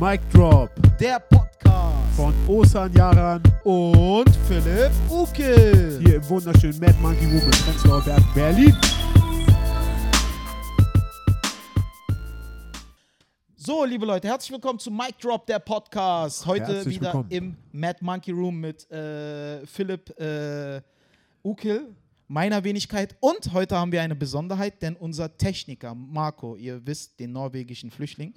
Mic Drop der Podcast von Osan Yaran und Philipp Uke. hier im wunderschönen Mad Monkey Room in Prenzlauer Berg, Berlin. So, liebe Leute, herzlich willkommen zu Mic Drop, der Podcast. Heute Herzlich wieder willkommen. im Mad Monkey Room mit äh, Philipp äh, Ukil, meiner Wenigkeit. Und heute haben wir eine Besonderheit, denn unser Techniker Marco, ihr wisst, den norwegischen Flüchtling,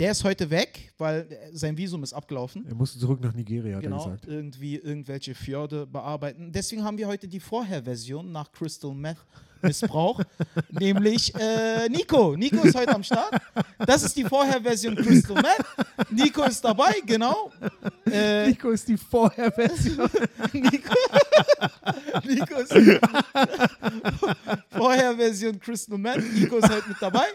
der ist heute weg, weil äh, sein Visum ist abgelaufen. Er musste zurück nach Nigeria, hat er Genau, gesagt. irgendwie irgendwelche Fjorde bearbeiten. Deswegen haben wir heute die Vorherversion nach Crystal Meth Missbrauch, nämlich äh, Nico. Nico ist heute am Start. Das ist die Vorherversion Crystal Meth. Nico ist dabei, genau. Äh, Nico ist die Vorherversion. Nico, Nico ist Vorherversion Crystal Meth. Nico ist heute mit dabei.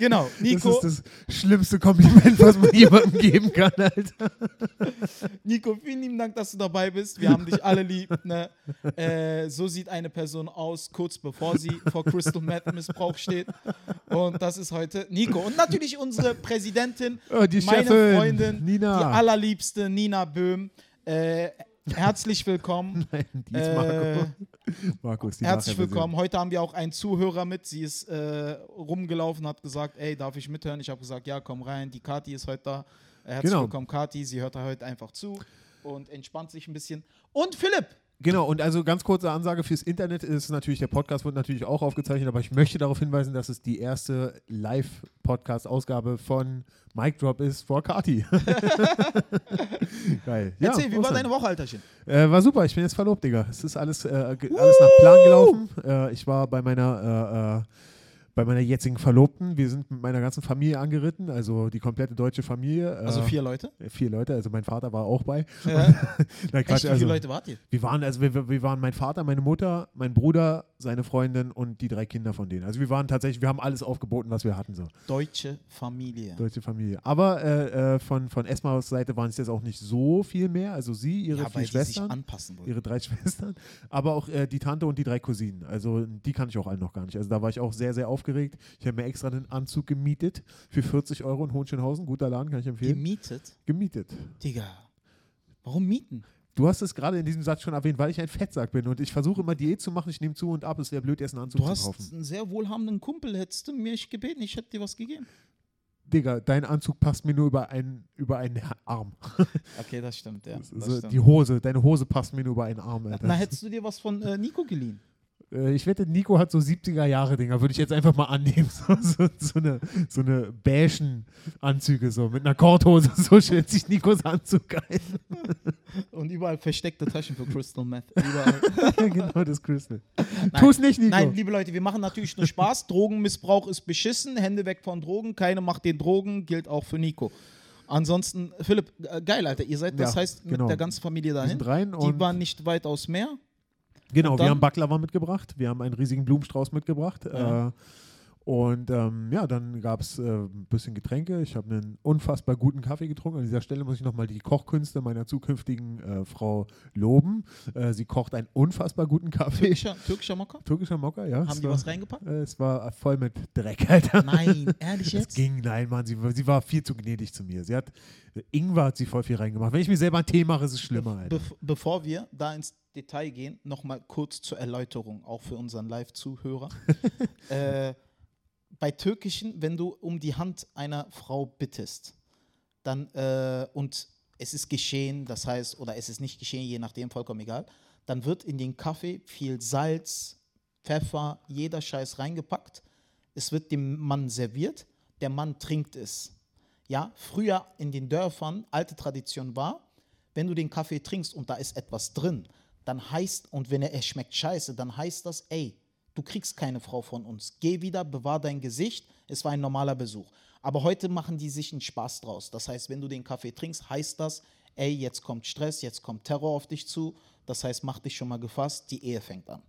Genau, Nico. Das ist das schlimmste Kompliment, was man jemandem geben kann, Alter. Nico, vielen lieben Dank, dass du dabei bist. Wir haben dich alle lieb. Ne? Äh, so sieht eine Person aus, kurz bevor sie vor Crystal Meth Missbrauch steht. Und das ist heute Nico. Und natürlich unsere Präsidentin, Oh, die meine Chefin, Freundin, Nina. die allerliebste Nina Böhm. Äh, herzlich willkommen. Nein, die ist Äh, Marco. Marco ist die Herzlich willkommen. Heute haben wir auch einen Zuhörer mit. Sie ist äh, rumgelaufen, hat gesagt, ey, darf ich mithören? Ich habe gesagt, ja, komm rein. Die Kati ist heute da. Äh, herzlich Genau. willkommen, Kati. Sie hört da heute einfach zu und entspannt sich ein bisschen. Und Philipp, Genau, und also ganz kurze Ansage fürs Internet ist natürlich, der Podcast wird natürlich auch aufgezeichnet, aber ich möchte darauf hinweisen, dass es die erste Live-Podcast-Ausgabe von Mic Drop ist vor Kati. Geil. Ja, erzähl, wie war deine Woche, Alterchen? Äh, war super, ich bin jetzt verlobt, Digga. Es ist alles, äh, alles nach Plan gelaufen. Äh, ich war bei meiner, äh, äh, bei meiner jetzigen Verlobten. Wir sind mit meiner ganzen Familie angeritten, also die komplette deutsche Familie. Äh, Also vier Leute. äh, Vier Leute, also mein Vater war auch bei. Ja. Nein, Echt, wie also, viele Leute wart ihr? wir waren, also wir, wir waren mein Vater, meine Mutter, mein Bruder, seine Freundin und die drei Kinder von denen. Also wir waren tatsächlich, wir haben alles aufgeboten, was wir hatten, so. Deutsche Familie. Deutsche Familie. Aber äh, äh, von, von Esmas Seite waren es jetzt auch nicht so viel mehr. Also sie, ihre ja, vier Schwestern, ihre drei Schwestern, aber auch äh, die Tante und die drei Cousinen. Also die kann ich auch alle noch gar nicht. Also da war ich auch sehr, sehr aufgeregt. Ich habe mir extra einen Anzug gemietet für 40 Euro in Hohenschönhausen. Guter Laden, kann ich empfehlen. Gemietet? gemietet. Digga. Warum mieten? Du hast es gerade in diesem Satz schon erwähnt, weil ich ein Fettsack bin und ich versuche immer Diät zu machen. Ich nehme zu und ab. Es wäre blöd, erst einen Anzug Du zu hast kaufen. einen sehr wohlhabenden Kumpel. Hättest du mich gebeten, ich hätte dir was gegeben. Digga, dein Anzug passt mir nur über einen, über einen Arm. Okay, das stimmt, ja. Das so, stimmt. die Hose, deine Hose passt mir nur über einen Arm. Alter. Na, hättest du dir was von äh, Nico geliehen? Äh, Ich wette, Nico hat so 70er Jahre Dinger, würde ich jetzt einfach mal annehmen. So, so, so eine, so eine beigen Anzüge, so mit einer Korthose. So stellt sich Nikos Anzug ein. Und überall versteckte Taschen für Crystal Meth. Überall. genau das Crystal. Nein. Tu's nicht, Nico. Nein, liebe Leute, wir machen natürlich nur Spaß. Drogenmissbrauch ist beschissen. Hände weg von Drogen. Keine macht den Drogen. Gilt auch für Nico. Ansonsten, Philipp, äh, geil, Alter. Ihr seid, das Ja, heißt, mit genau. der ganzen Familie Wir dahin. sind rein Die und waren nicht weit aus Meer. Genau, wir haben Baklava mitgebracht, wir haben einen riesigen Blumenstrauß mitgebracht. Ja. Äh, und ähm, ja, dann gab es äh, ein bisschen Getränke. Ich habe einen unfassbar guten Kaffee getrunken. An dieser Stelle muss ich nochmal die Kochkünste meiner zukünftigen äh, Frau loben. Äh, sie kocht einen unfassbar guten Kaffee. Türkischer, türkischer Mokka? Türkischer Mokka, ja. Haben es die war, was reingepackt? Äh, es war voll mit Dreck, Alter. Nein, ehrlich Es jetzt? ging, nein, Mann, sie, war- sie war viel zu gnädig zu mir. Sie hat, Ingwer hat sie voll viel reingemacht. Wenn ich mir selber einen Tee mache, ist es schlimmer, Alter. Bev bevor wir da ins Detail gehen, nochmal kurz zur Erläuterung, auch für unseren Live-Zuhörer. äh, bei Türkischen, wenn du um die Hand einer Frau bittest, dann äh, und es ist geschehen, das heißt, oder es ist nicht geschehen, je nachdem, vollkommen egal, dann wird in den Kaffee viel Salz, Pfeffer, jeder Scheiß reingepackt. Es wird dem Mann serviert, der Mann trinkt es. Ja, früher in den Dörfern, alte Tradition war, wenn du den Kaffee trinkst und da ist etwas drin, dann heißt, und wenn er, er schmeckt scheiße, dann heißt das, ey, du kriegst keine Frau von uns. Geh wieder, bewahr dein Gesicht, es war ein normaler Besuch. Aber heute machen die sich einen Spaß draus. Das heißt, wenn du den Kaffee trinkst, heißt das, ey, jetzt kommt Stress, jetzt kommt Terror auf dich zu. Das heißt, mach dich schon mal gefasst, die Ehe fängt an.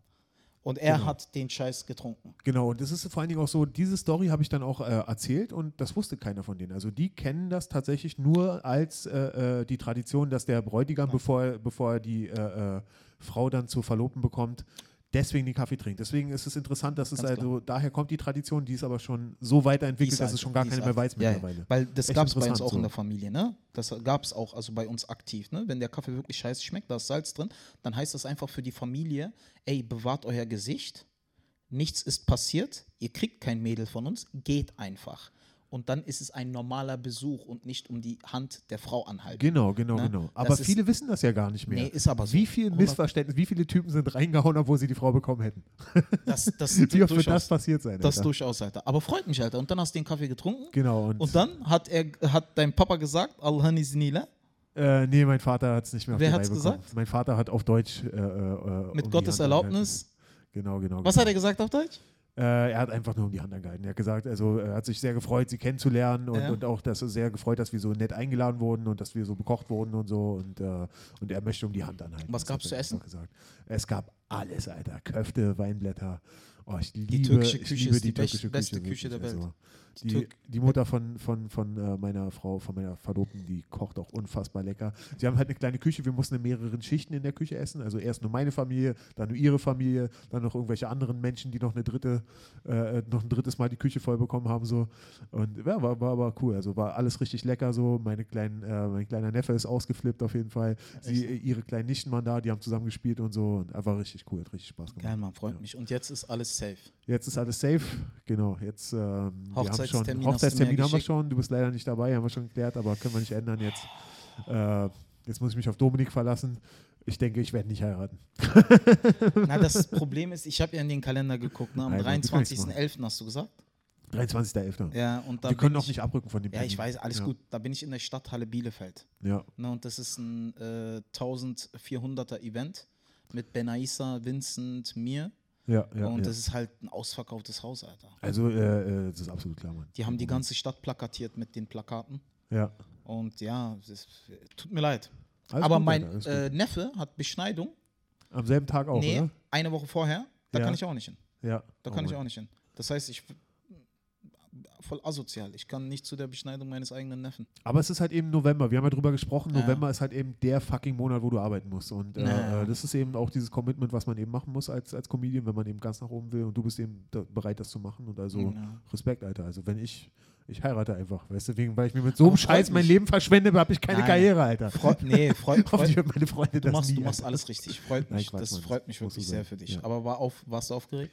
Und er hat den Scheiß getrunken. Genau, und das ist vor allen Dingen auch so, diese Story habe ich dann auch äh, erzählt und das wusste keiner von denen. Also die kennen das tatsächlich nur als äh, äh, die Tradition, dass der Bräutigam, bevor, er- bevor er die äh, äh, Frau dann zur Verlobten bekommt, deswegen den Kaffee trinkt. Deswegen ist es interessant, dass es Ganz also, daher kommt die Tradition, die ist aber schon so weiterentwickelt, dass alt, es schon gar keine mehr weiß Ja, mittlerweile. Weil das gab es bei uns auch in so. der Familie, ne? Das gab es auch, also bei uns aktiv, ne? Wenn der Kaffee wirklich scheiße schmeckt, da ist Salz drin, dann heißt das einfach für die Familie, ey, bewahrt euer Gesicht, nichts ist passiert, ihr kriegt kein Mädel von uns, geht einfach. Und dann ist es ein normaler Besuch und nicht um die Hand der Frau anhalten. Genau, genau, Ne? genau. Das Aber ist- viele wissen das ja gar nicht mehr. Nee, ist aber so. Wie viel 100 Missverständnis, wie viele Typen sind reingehauen, obwohl sie die Frau bekommen hätten? Das, das, Wie oft wird das passiert sein? das Alter? durchaus, Alter. Aber freut mich, Alter. Und dann hast du den Kaffee getrunken. Genau. Und, Und dann hat er, hat dein Papa gesagt, Alhani Sinila, äh, nee, mein Vater hat es nicht mehr auf Wer Reihe bekommen. gesagt? Mein Vater hat auf Deutsch. Äh, äh, um mit die Gottes Erlaubnis. angehalten. Genau, genau. Was genau. hat er gesagt auf Deutsch? Äh, er hat einfach nur um die Hand angehalten. Er hat gesagt, also er hat sich sehr gefreut, sie kennenzulernen und, Ja. und auch, dass er sehr gefreut, dass wir so nett eingeladen wurden und dass wir so bekocht wurden und so und, äh, und er möchte um die Hand anhalten. Was gab's hat zu essen? Gesagt. Es gab alles, Alter. Köfte, Weinblätter. Oh, ich liebe, Die türkische Küche liebe ist die best- türkische beste Küche, Küche der. Welt. Also, Die die, Mutter von, von, von äh, meiner Frau, von meiner Verlobten, die kocht auch unfassbar lecker. Sie haben halt eine kleine Küche, wir mussten in mehreren Schichten in der Küche essen. Also erst nur meine Familie, dann nur ihre Familie, dann noch irgendwelche anderen Menschen, die noch eine dritte, äh, noch ein drittes Mal die Küche voll bekommen haben. So. Und ja, war, war aber cool. Also war alles richtig lecker so. Meine kleinen, äh, mein kleiner Neffe ist ausgeflippt auf jeden Fall. Sie, ihre kleinen Nichten waren da, die haben zusammen gespielt und so. Und war richtig cool, hat richtig Spaß gemacht. Geil, Mann, freut Ja. mich. Und jetzt ist alles safe. Jetzt ist alles safe. Genau, jetzt ähm, wir haben schon Hochzeitstermin Hochzeitstermin haben wir schon. Du bist leider nicht dabei, haben wir schon geklärt, aber können wir nicht ändern jetzt. Äh, jetzt muss ich mich auf Dominik verlassen. Ich denke, ich werde nicht heiraten. Na, das Problem ist, ich habe ja in den Kalender geguckt, ne? am Alter, du kannst 23.11. hast du gesagt. 23.11. Ja, und da wir können auch ich, nicht abrücken von dem Ja, ich weiß, alles ja. gut. Da bin ich in der Stadthalle Bielefeld. Ja, Ne, und das ist ein äh, 1400er Event mit Benaisa, Vincent, mir. Ja, ja. und ja. das ist halt ein ausverkauftes Haus, Alter. also, äh, äh, das ist absolut klar, Mann. Die haben die ganze Stadt plakatiert mit den Plakaten. Ja. Und ja, das tut mir leid. Alles Aber gut, mein äh, Neffe hat Beschneidung. Am selben Tag auch, nee, oder? eine Woche vorher. Da Ja. kann ich auch nicht hin. Ja. Da Oh kann ich Mann. auch nicht hin. Das heißt, ich voll asozial. Ich kann nicht zu der Beschneidung meines eigenen Neffen. Aber es ist halt eben November. Wir haben ja drüber gesprochen. Ja. November ist halt eben der fucking Monat, wo du arbeiten musst. Und äh, Ja. äh, das ist eben auch dieses Commitment, was man eben machen muss als, als Comedian, wenn man eben ganz nach oben will. Und du bist eben da, bereit, das zu machen. Und also Ja. Respekt, Alter. Also wenn ich, ich heirate einfach. Weißt du, wegen, weil ich mir mit so einem Scheiß mein mich. Leben verschwende, habe ich keine Nein. Karriere, Alter. Freu, nee, freut, wird meine Freunde du, machst, nie, du machst alles richtig. Freut Nein, mich. Quatsch, das freut mich wirklich sehr sein. für dich. Ja. Aber war auf, warst du aufgeregt?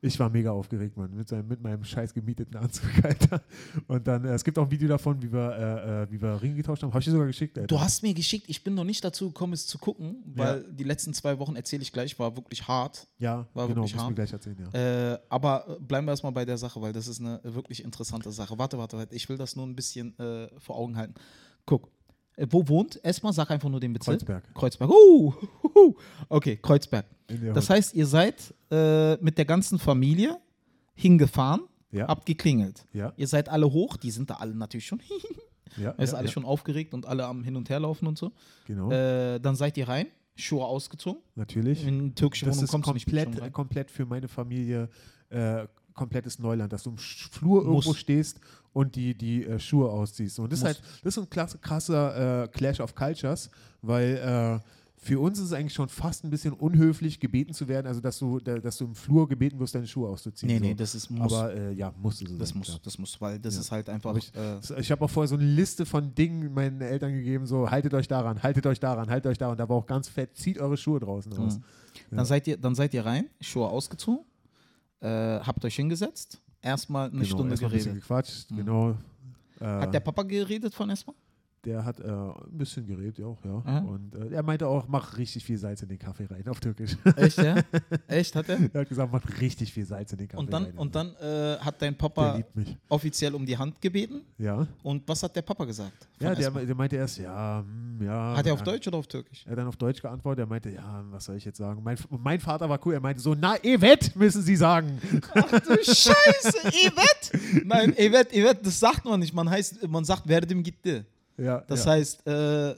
Ich war mega aufgeregt, Mann, mit, seinem, mit meinem scheiß gemieteten Anzug, Alter. Und dann, äh, es gibt auch ein Video davon, wie wir, äh, äh, wie wir Ringe getauscht haben. Habe ich dir sogar geschickt, Alter. Du hast mir geschickt, ich bin noch nicht dazu gekommen, es zu gucken, weil die letzten zwei Wochen, erzähle ich gleich, war wirklich hart. ja, war genau, wirklich hart. gleich erzählen, ja. Äh, aber äh, bleiben wir erstmal bei der Sache, weil das ist eine wirklich interessante Sache. Warte, warte, warte. Ich will das nur ein bisschen äh, vor Augen halten. Guck, wo wohnt? Erstmal sag einfach nur den Bezirk. Kreuzberg. Kreuzberg. Uh, okay, Kreuzberg. Das heißt, ihr seid äh, mit der ganzen Familie hingefahren, Ja. habt geklingelt. Ja. Ihr seid alle hoch, die sind da alle natürlich schon, ja, ist ja, alle ja, schon aufgeregt und alle am Hin- und Herlaufen und so. Genau, Äh, dann seid ihr rein, Schuhe ausgezogen. natürlich. In türkische Das Wohnung ist kommst du nicht komplett, komplett für meine Familie äh, komplettes Neuland, dass du im Flur irgendwo Muss. stehst und die, die äh, Schuhe ausziehst. Und das ist Muss. halt, das ist ein klasse, krasser äh, Clash of Cultures, weil äh, für uns ist es eigentlich schon fast ein bisschen unhöflich, gebeten zu werden, also dass du, da, dass du im Flur gebeten wirst, deine Schuhe auszuziehen. Nee, so. nee, das ist muss. Aber äh, ja, muss es das sein, muss, klar. das muss, weil das Ja. ist halt einfach. Aber ich- äh, Ich habe auch vorher so eine Liste von Dingen meinen Eltern gegeben, so haltet euch daran, haltet euch daran, haltet euch daran. Da war auch ganz fett, zieht eure Schuhe draußen aus. Mhm. Dann, seid ihr, dann seid ihr rein, Schuhe ausgezogen, äh, habt euch hingesetzt, erstmal eine Genau, Stunde erstmal ein geredet. gequatscht, Mhm. genau. Äh, Hat der Papa geredet von Esma? Der hat äh, ein bisschen geredet, ja, auch, ja. Aha. Und äh, er meinte auch, mach richtig viel Salz in den Kaffee rein, auf Türkisch. Echt, ja? Echt, hat er? er hat gesagt, mach richtig viel Salz in den Kaffee Und dann, rein. und dann äh, hat dein Papa offiziell um die Hand gebeten. Ja, Und was hat der Papa gesagt? ja der, der meinte erst, ja, hm, ja. Hat er auf ja. Deutsch oder auf Türkisch? Er hat dann auf Deutsch geantwortet, er meinte, ja, was soll ich jetzt sagen? Mein, mein Vater war cool, er meinte so, na, Evet müssen Sie sagen. Ach du Scheiße, Evet! Nein, Evet, Evet, das sagt man nicht. Man, heißt, man sagt Verdim gitti. Ja, Das ja. heißt, äh,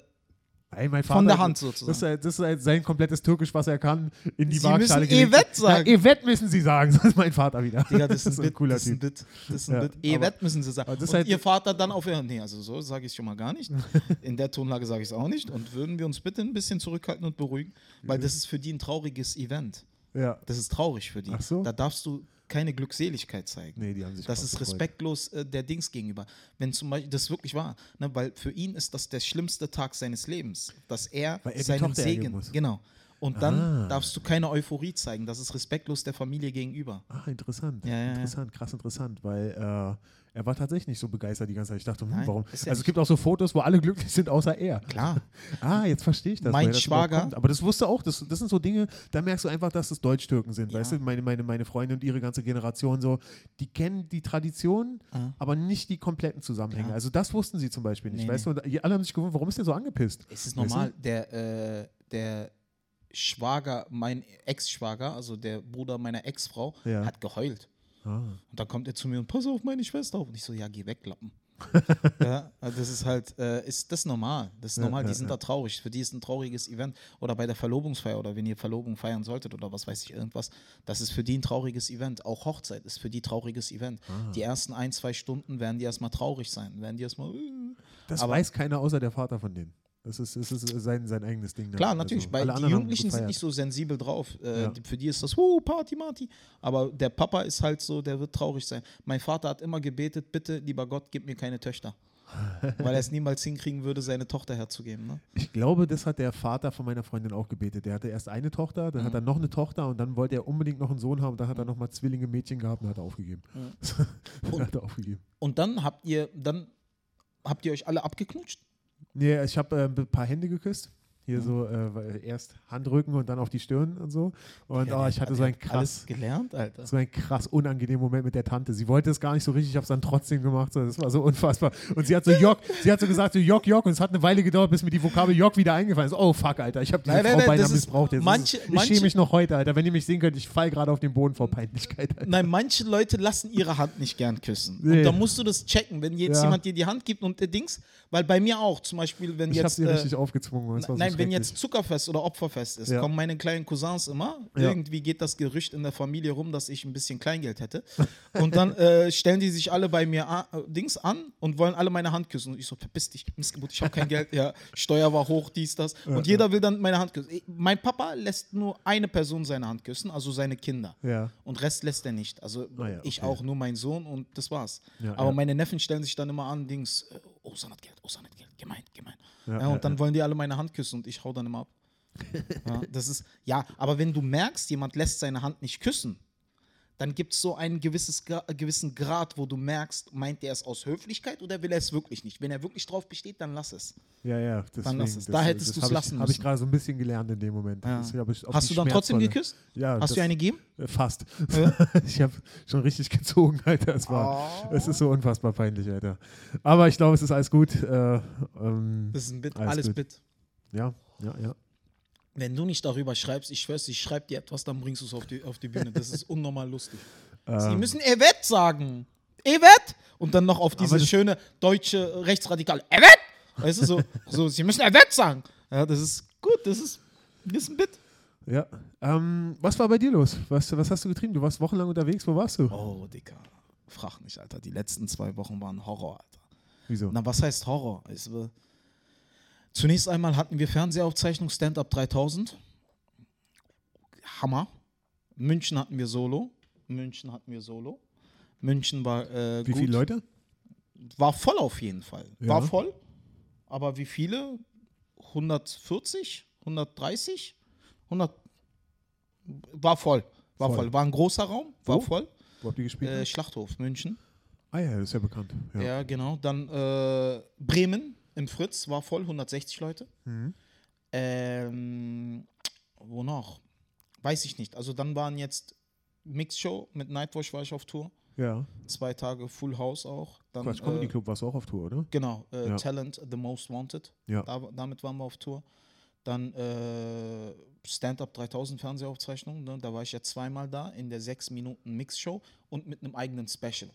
Ey, mein Vater, von der Hand Das ist, sozusagen. halt, das ist halt sein komplettes Türkisch, was er kann, in die Sie Waagschale müssen gelegt. Evet sagen. Ja, Evet müssen Sie sagen, das ist mein Vater wieder. Digga, das ist ein, Bit, cooler das Typ. Bit. Das ist ein Ja, aber- Evet müssen sie sagen. das und halt- ihr Vater dann auf nee, also so sage ich es schon mal gar nicht. In der Tonlage sage ich es auch nicht. Und würden wir uns bitte ein bisschen zurückhalten und beruhigen, weil das ist für die ein trauriges Event. Ja. Das ist traurig für die. Ach so. Da darfst du keine Glückseligkeit zeigen. Nee, die haben sich Das ist respektlos äh, der Dings gegenüber. Wenn zum Beispiel das wirklich war, ne, weil für ihn ist das der schlimmste Tag seines Lebens, dass er er seinen Segen, muss. genau. Und dann Ah. darfst du keine Euphorie zeigen. Das ist respektlos der Familie gegenüber. Ah, interessant. Ja, ja, ja. interessant, krass interessant, weil äh, er war tatsächlich nicht so begeistert die ganze Zeit. Ich dachte, hm, Nein, warum? er Also es gibt auch so Fotos, wo alle glücklich sind, außer er. Klar. Ah, jetzt verstehe ich das. Mein das Schwager- kommt. Aber das wusste auch, das, das sind so Dinge, da merkst du einfach, dass es Deutsch-Türken sind. Ja. Weißt du, meine, meine, meine Freunde und ihre ganze Generation so, die kennen die Tradition, Ah. aber nicht die kompletten Zusammenhänge. Ja. Also das wussten sie zum Beispiel nicht. Nee, weißt du, und die alle haben sich gewundert, warum ist der so angepisst? Es ist Weißt du? normal. Der, äh, der Schwager, mein Ex-Schwager, also der Bruder meiner Ex-Frau, Ja. hat geheult. Ah. Und dann kommt er zu mir und pass auf meine Schwester auf. Und ich so, ja, geh weg, Lappen. ja, also das ist halt, äh, ist das normal. Das ist Ja, normal. ja, die sind ja. da traurig. Für die ist ein trauriges Event. Oder bei der Verlobungsfeier oder wenn ihr Verlobung feiern solltet oder was weiß ich, irgendwas. Das ist für die ein trauriges Event. Auch Hochzeit ist für die trauriges Event. Ah. Die ersten ein, zwei Stunden werden die erstmal traurig sein. Werden die erstmal. Äh. Das weiß keiner außer der Vater von denen. Das ist, das ist sein, sein eigenes Ding. ne? Klar, Also, natürlich, weil alle die Jugendlichen sind nicht so sensibel drauf. Äh, Ja. für die ist das, uh, Party, Marty. Aber der Papa ist halt so, der wird traurig sein. Mein Vater hat immer gebetet, bitte, lieber Gott, gib mir keine Töchter. weil er es niemals hinkriegen würde, seine Tochter herzugeben. Ne? Ich glaube, das hat der Vater von meiner Freundin auch gebetet. Der hatte erst eine Tochter, dann hat Mhm. er noch eine Tochter und dann wollte er unbedingt noch einen Sohn haben. Dann hat er nochmal Zwillinge Mädchen gehabt und hat er aufgegeben. dann hat er aufgegeben. Und dann habt ihr, dann habt ihr euch alle abgeknutscht? Nee, ich habe äh, ein paar Hände geküsst. Hier so äh, erst Handrücken und dann auf die Stirn und so. Und Ja, oh, ich hatte hat- so einen krass, gelernt, Alter. so einen krass unangenehmen Moment mit der Tante. Sie wollte es gar nicht so richtig, ich habe es dann trotzdem gemacht. So, das war so unfassbar. Und sie hat so Jock, sie hat so gesagt, so Jock, Jock. Und es hat eine Weile gedauert, bis mir die Vokabel Jock wieder eingefallen ist. Oh fuck, Alter, ich habe diese Nein, Frau nein, beinahe missbraucht. Jetzt. manche- ist, ich manche- schäme mich noch heute, Alter. Wenn ihr mich sehen könnt, ich fall gerade auf den Boden vor Peinlichkeit. Alter. Nein, manche Leute lassen ihre Hand nicht gern küssen. Nee. Und da musst du das checken, wenn jetzt Ja. jemand dir die Hand gibt und der Dings, weil bei mir auch, zum Beispiel, wenn Ich jetzt. sie äh, richtig aufgezwungen. So Nein, wenn jetzt Zuckerfest oder Opferfest ist, Ja. kommen meine kleinen Cousins immer. Ja. Irgendwie geht das Gerücht in der Familie rum, dass ich ein bisschen Kleingeld hätte. Und dann äh, stellen die sich alle bei mir a- äh, Dings an und wollen alle meine Hand küssen. Und ich so, verpiss dich, Missgeburt, ich habe kein Geld. Ja, Steuer war hoch, dies, das. Und jeder will dann meine Hand küssen. Ich- Mein Papa lässt nur eine Person seine Hand küssen, also seine Kinder. Ja. Und Rest lässt er nicht. Also Ah ja, ich okay. auch, nur mein Sohn und das war's. Ja, Aber ja. meine Neffen stellen sich dann immer an, Dings, äh, Osan hat Geld, Osan hat Geld, gemein, gemein. Ja, Ja, ja, und dann wollen die alle meine Hand küssen und ich hau dann immer ab. ja, das ist, ja, aber wenn du merkst, jemand lässt seine Hand nicht küssen, dann gibt es so einen gewisses, gewissen Grad, wo du merkst, meint er es aus Höflichkeit oder will er es wirklich nicht? Wenn er wirklich drauf besteht, dann lass es. Ja, ja. Deswegen, lass es. Da hättest das du's hab ich- lassen Habe ich gerade so ein bisschen gelernt in dem Moment. Ja. Hab ich Hast du dann trotzdem geküsst? Ja. Hast du eine gegeben? äh, Fast. Ja. ich habe schon richtig gezogen, Alter. Es war, Oh. es ist so unfassbar peinlich, Alter. Aber ich glaube, es ist alles gut. Äh, ähm, Das ist ein Bit, Alles alles. Bit. ja, ja, ja. Wenn du nicht darüber schreibst, ich schwör's, ich schreib dir etwas, dann bringst du es auf die, auf die Bühne. Das ist unnormal lustig. Sie Ähm, müssen Evet sagen. Evet! Und dann noch auf diese schöne deutsche Rechtsradikale. Evet! Weißt du, so, so, sie müssen Evet sagen. Ja, das ist gut, das ist, das ist ein Bit. ja. Ähm, was war bei dir los? Was, was hast du getrieben? Du warst wochenlang unterwegs. Wo warst du? Oh, Dicker. Frag nicht, Alter. Die letzten zwei Wochen waren Horror, Alter. Wieso? Na, was heißt Horror? Äh, zunächst einmal hatten wir Fernsehaufzeichnung Stand-Up 3000. Hammer. München hatten wir Solo. München hatten wir Solo. München war äh, Wie gut. viele Leute? War voll auf jeden Fall. Ja. War voll. Aber wie viele? 140? 130? 100? War voll. War Voll. voll. War ein großer Raum. War Wo? voll. Wo habt ihr gespielt? Äh, Schlachthof, München. ah ja, das ist ja bekannt. Ja. Ja, genau. Dann äh, Bremen im Fritz war voll, 160 Leute. Mhm. Ähm, wo noch? Weiß ich nicht. Also dann waren jetzt Mixshow mit Nightwatch war ich auf Tour. ja. Zwei Tage Full House auch. Dann, Quatsch, Comedy äh, Club warst du auch auf Tour, oder? Genau, äh, Ja. Talent The Most Wanted. Ja. Da, damit waren wir auf Tour. Dann äh, Stand-Up 3000 Fernsehaufzeichnung. Ne? Da war ich ja zweimal da in der 6 Minuten Mixshow und mit einem eigenen Special.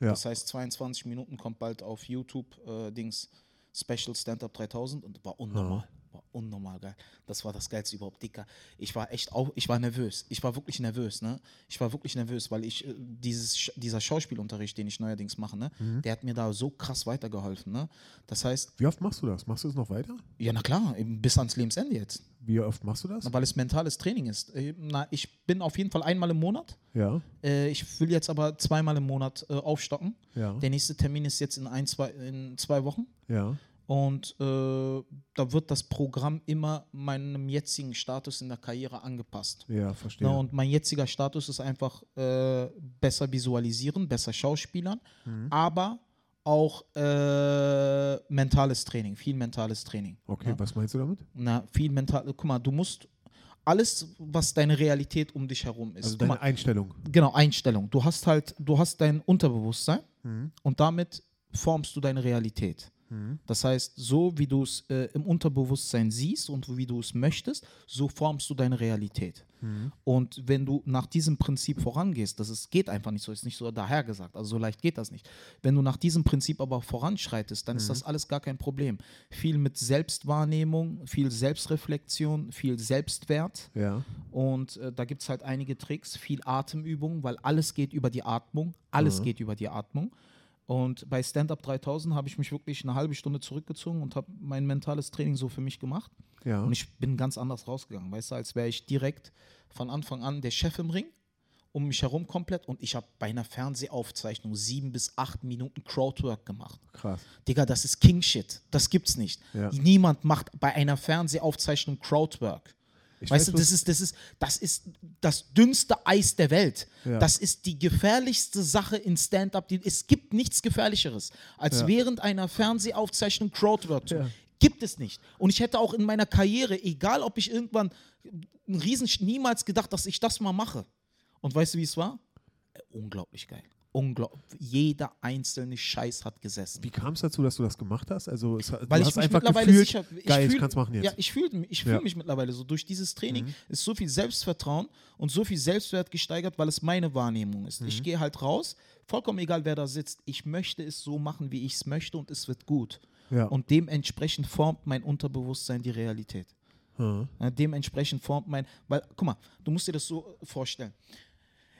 Ja. Das heißt, 22 Minuten kommt bald auf YouTube äh, Dings Special Stand-Up 3000 und war unnormal. War unnormal geil. Das war das Geilste überhaupt, Dicker. Ich war echt auch, ich war nervös. Ich war wirklich nervös, ne? Ich war wirklich nervös, weil ich, äh, dieses, dieser Schauspielunterricht, den ich neuerdings mache, ne? Mhm. Der hat mir da so krass weitergeholfen, ne? Das heißt, Wie oft machst du das? Machst du es noch weiter? ja, na klar, bis ans Lebensende jetzt. Wie oft machst du das? Weil es mentales Training ist. Äh, Na, ich bin auf jeden Fall einmal im Monat. Ja, Äh, Ich will jetzt aber zweimal im Monat aufstocken. ja, Der nächste Termin ist jetzt in ein, zwei, in zwei Wochen. ja. Und äh, da wird das Programm immer meinem jetzigen Status in der Karriere angepasst. Ja, verstehe. Na, und mein jetziger Status ist einfach äh, besser visualisieren, besser Schauspielern, Mhm. aber auch äh, mentales Training, viel mentales Training. okay, Ja. was meinst du damit? Na, viel mental. Guck mal, du musst alles, was deine Realität um dich herum ist. Also Guck deine mal, Einstellung. genau, Einstellung. Du hast halt, du hast dein Unterbewusstsein Mhm. und damit formst du deine Realität. Mhm. Das heißt, so wie du es äh, im Unterbewusstsein siehst und wie du es möchtest, so formst du deine Realität. Mhm. Und wenn du nach diesem Prinzip vorangehst, das ist, geht einfach nicht so, ist nicht so dahergesagt, also so leicht geht das nicht. Wenn du nach diesem Prinzip aber voranschreitest, dann ist das alles gar kein Problem. Viel mit Selbstwahrnehmung, viel Selbstreflexion, viel Selbstwert Ja, und äh, da gibt es halt einige Tricks, viel Atemübungen, weil alles geht über die Atmung, alles Mhm. geht über die Atmung. Und bei Stand Up 3000 habe ich mich wirklich eine halbe Stunde zurückgezogen und habe mein mentales Training so für mich gemacht. ja. Und ich bin ganz anders rausgegangen, weißt du, als wäre ich direkt von Anfang an der Chef im Ring, um mich herum komplett. Und ich habe bei einer Fernsehaufzeichnung sieben bis acht Minuten Crowdwork gemacht. Krass. Digga, das ist King Shit. Das gibt's nicht. Ja. Niemand macht bei einer Fernsehaufzeichnung Crowdwork. Ich weißt weiß du, das ist, das, ist, das ist das dünnste Eis der Welt. Ja. Das ist die gefährlichste Sache in Stand-up. Es gibt nichts Gefährlicheres, als Ja. während einer Fernsehaufzeichnung Crowdwork zu Ja. Gibt es nicht. Und ich hätte auch in meiner Karriere, egal ob ich irgendwann einen Riesen, niemals gedacht, dass ich das mal mache. Und weißt du, wie es war? Äh, Unglaublich geil. Unglaublich. Jeder einzelne Scheiß hat gesessen. Wie kam es dazu, dass du das gemacht hast? Also es, Weil du ich hast mich einfach mittlerweile gefühlt, sicher, ich geil, ich fühl- kann es machen jetzt. Ja, ich fühle ich fühl Ja. Mhm. mich mittlerweile so. Durch dieses Training ist so viel Selbstvertrauen und so viel Selbstwert gesteigert, weil es meine Wahrnehmung ist. Mhm. Ich gehe halt raus, vollkommen egal, wer da sitzt. Ich möchte es so machen, wie ich es möchte und es wird gut. ja. Und dementsprechend formt mein Unterbewusstsein die Realität. Hm. Ja, dementsprechend formt mein, weil, guck mal, du musst dir das so vorstellen.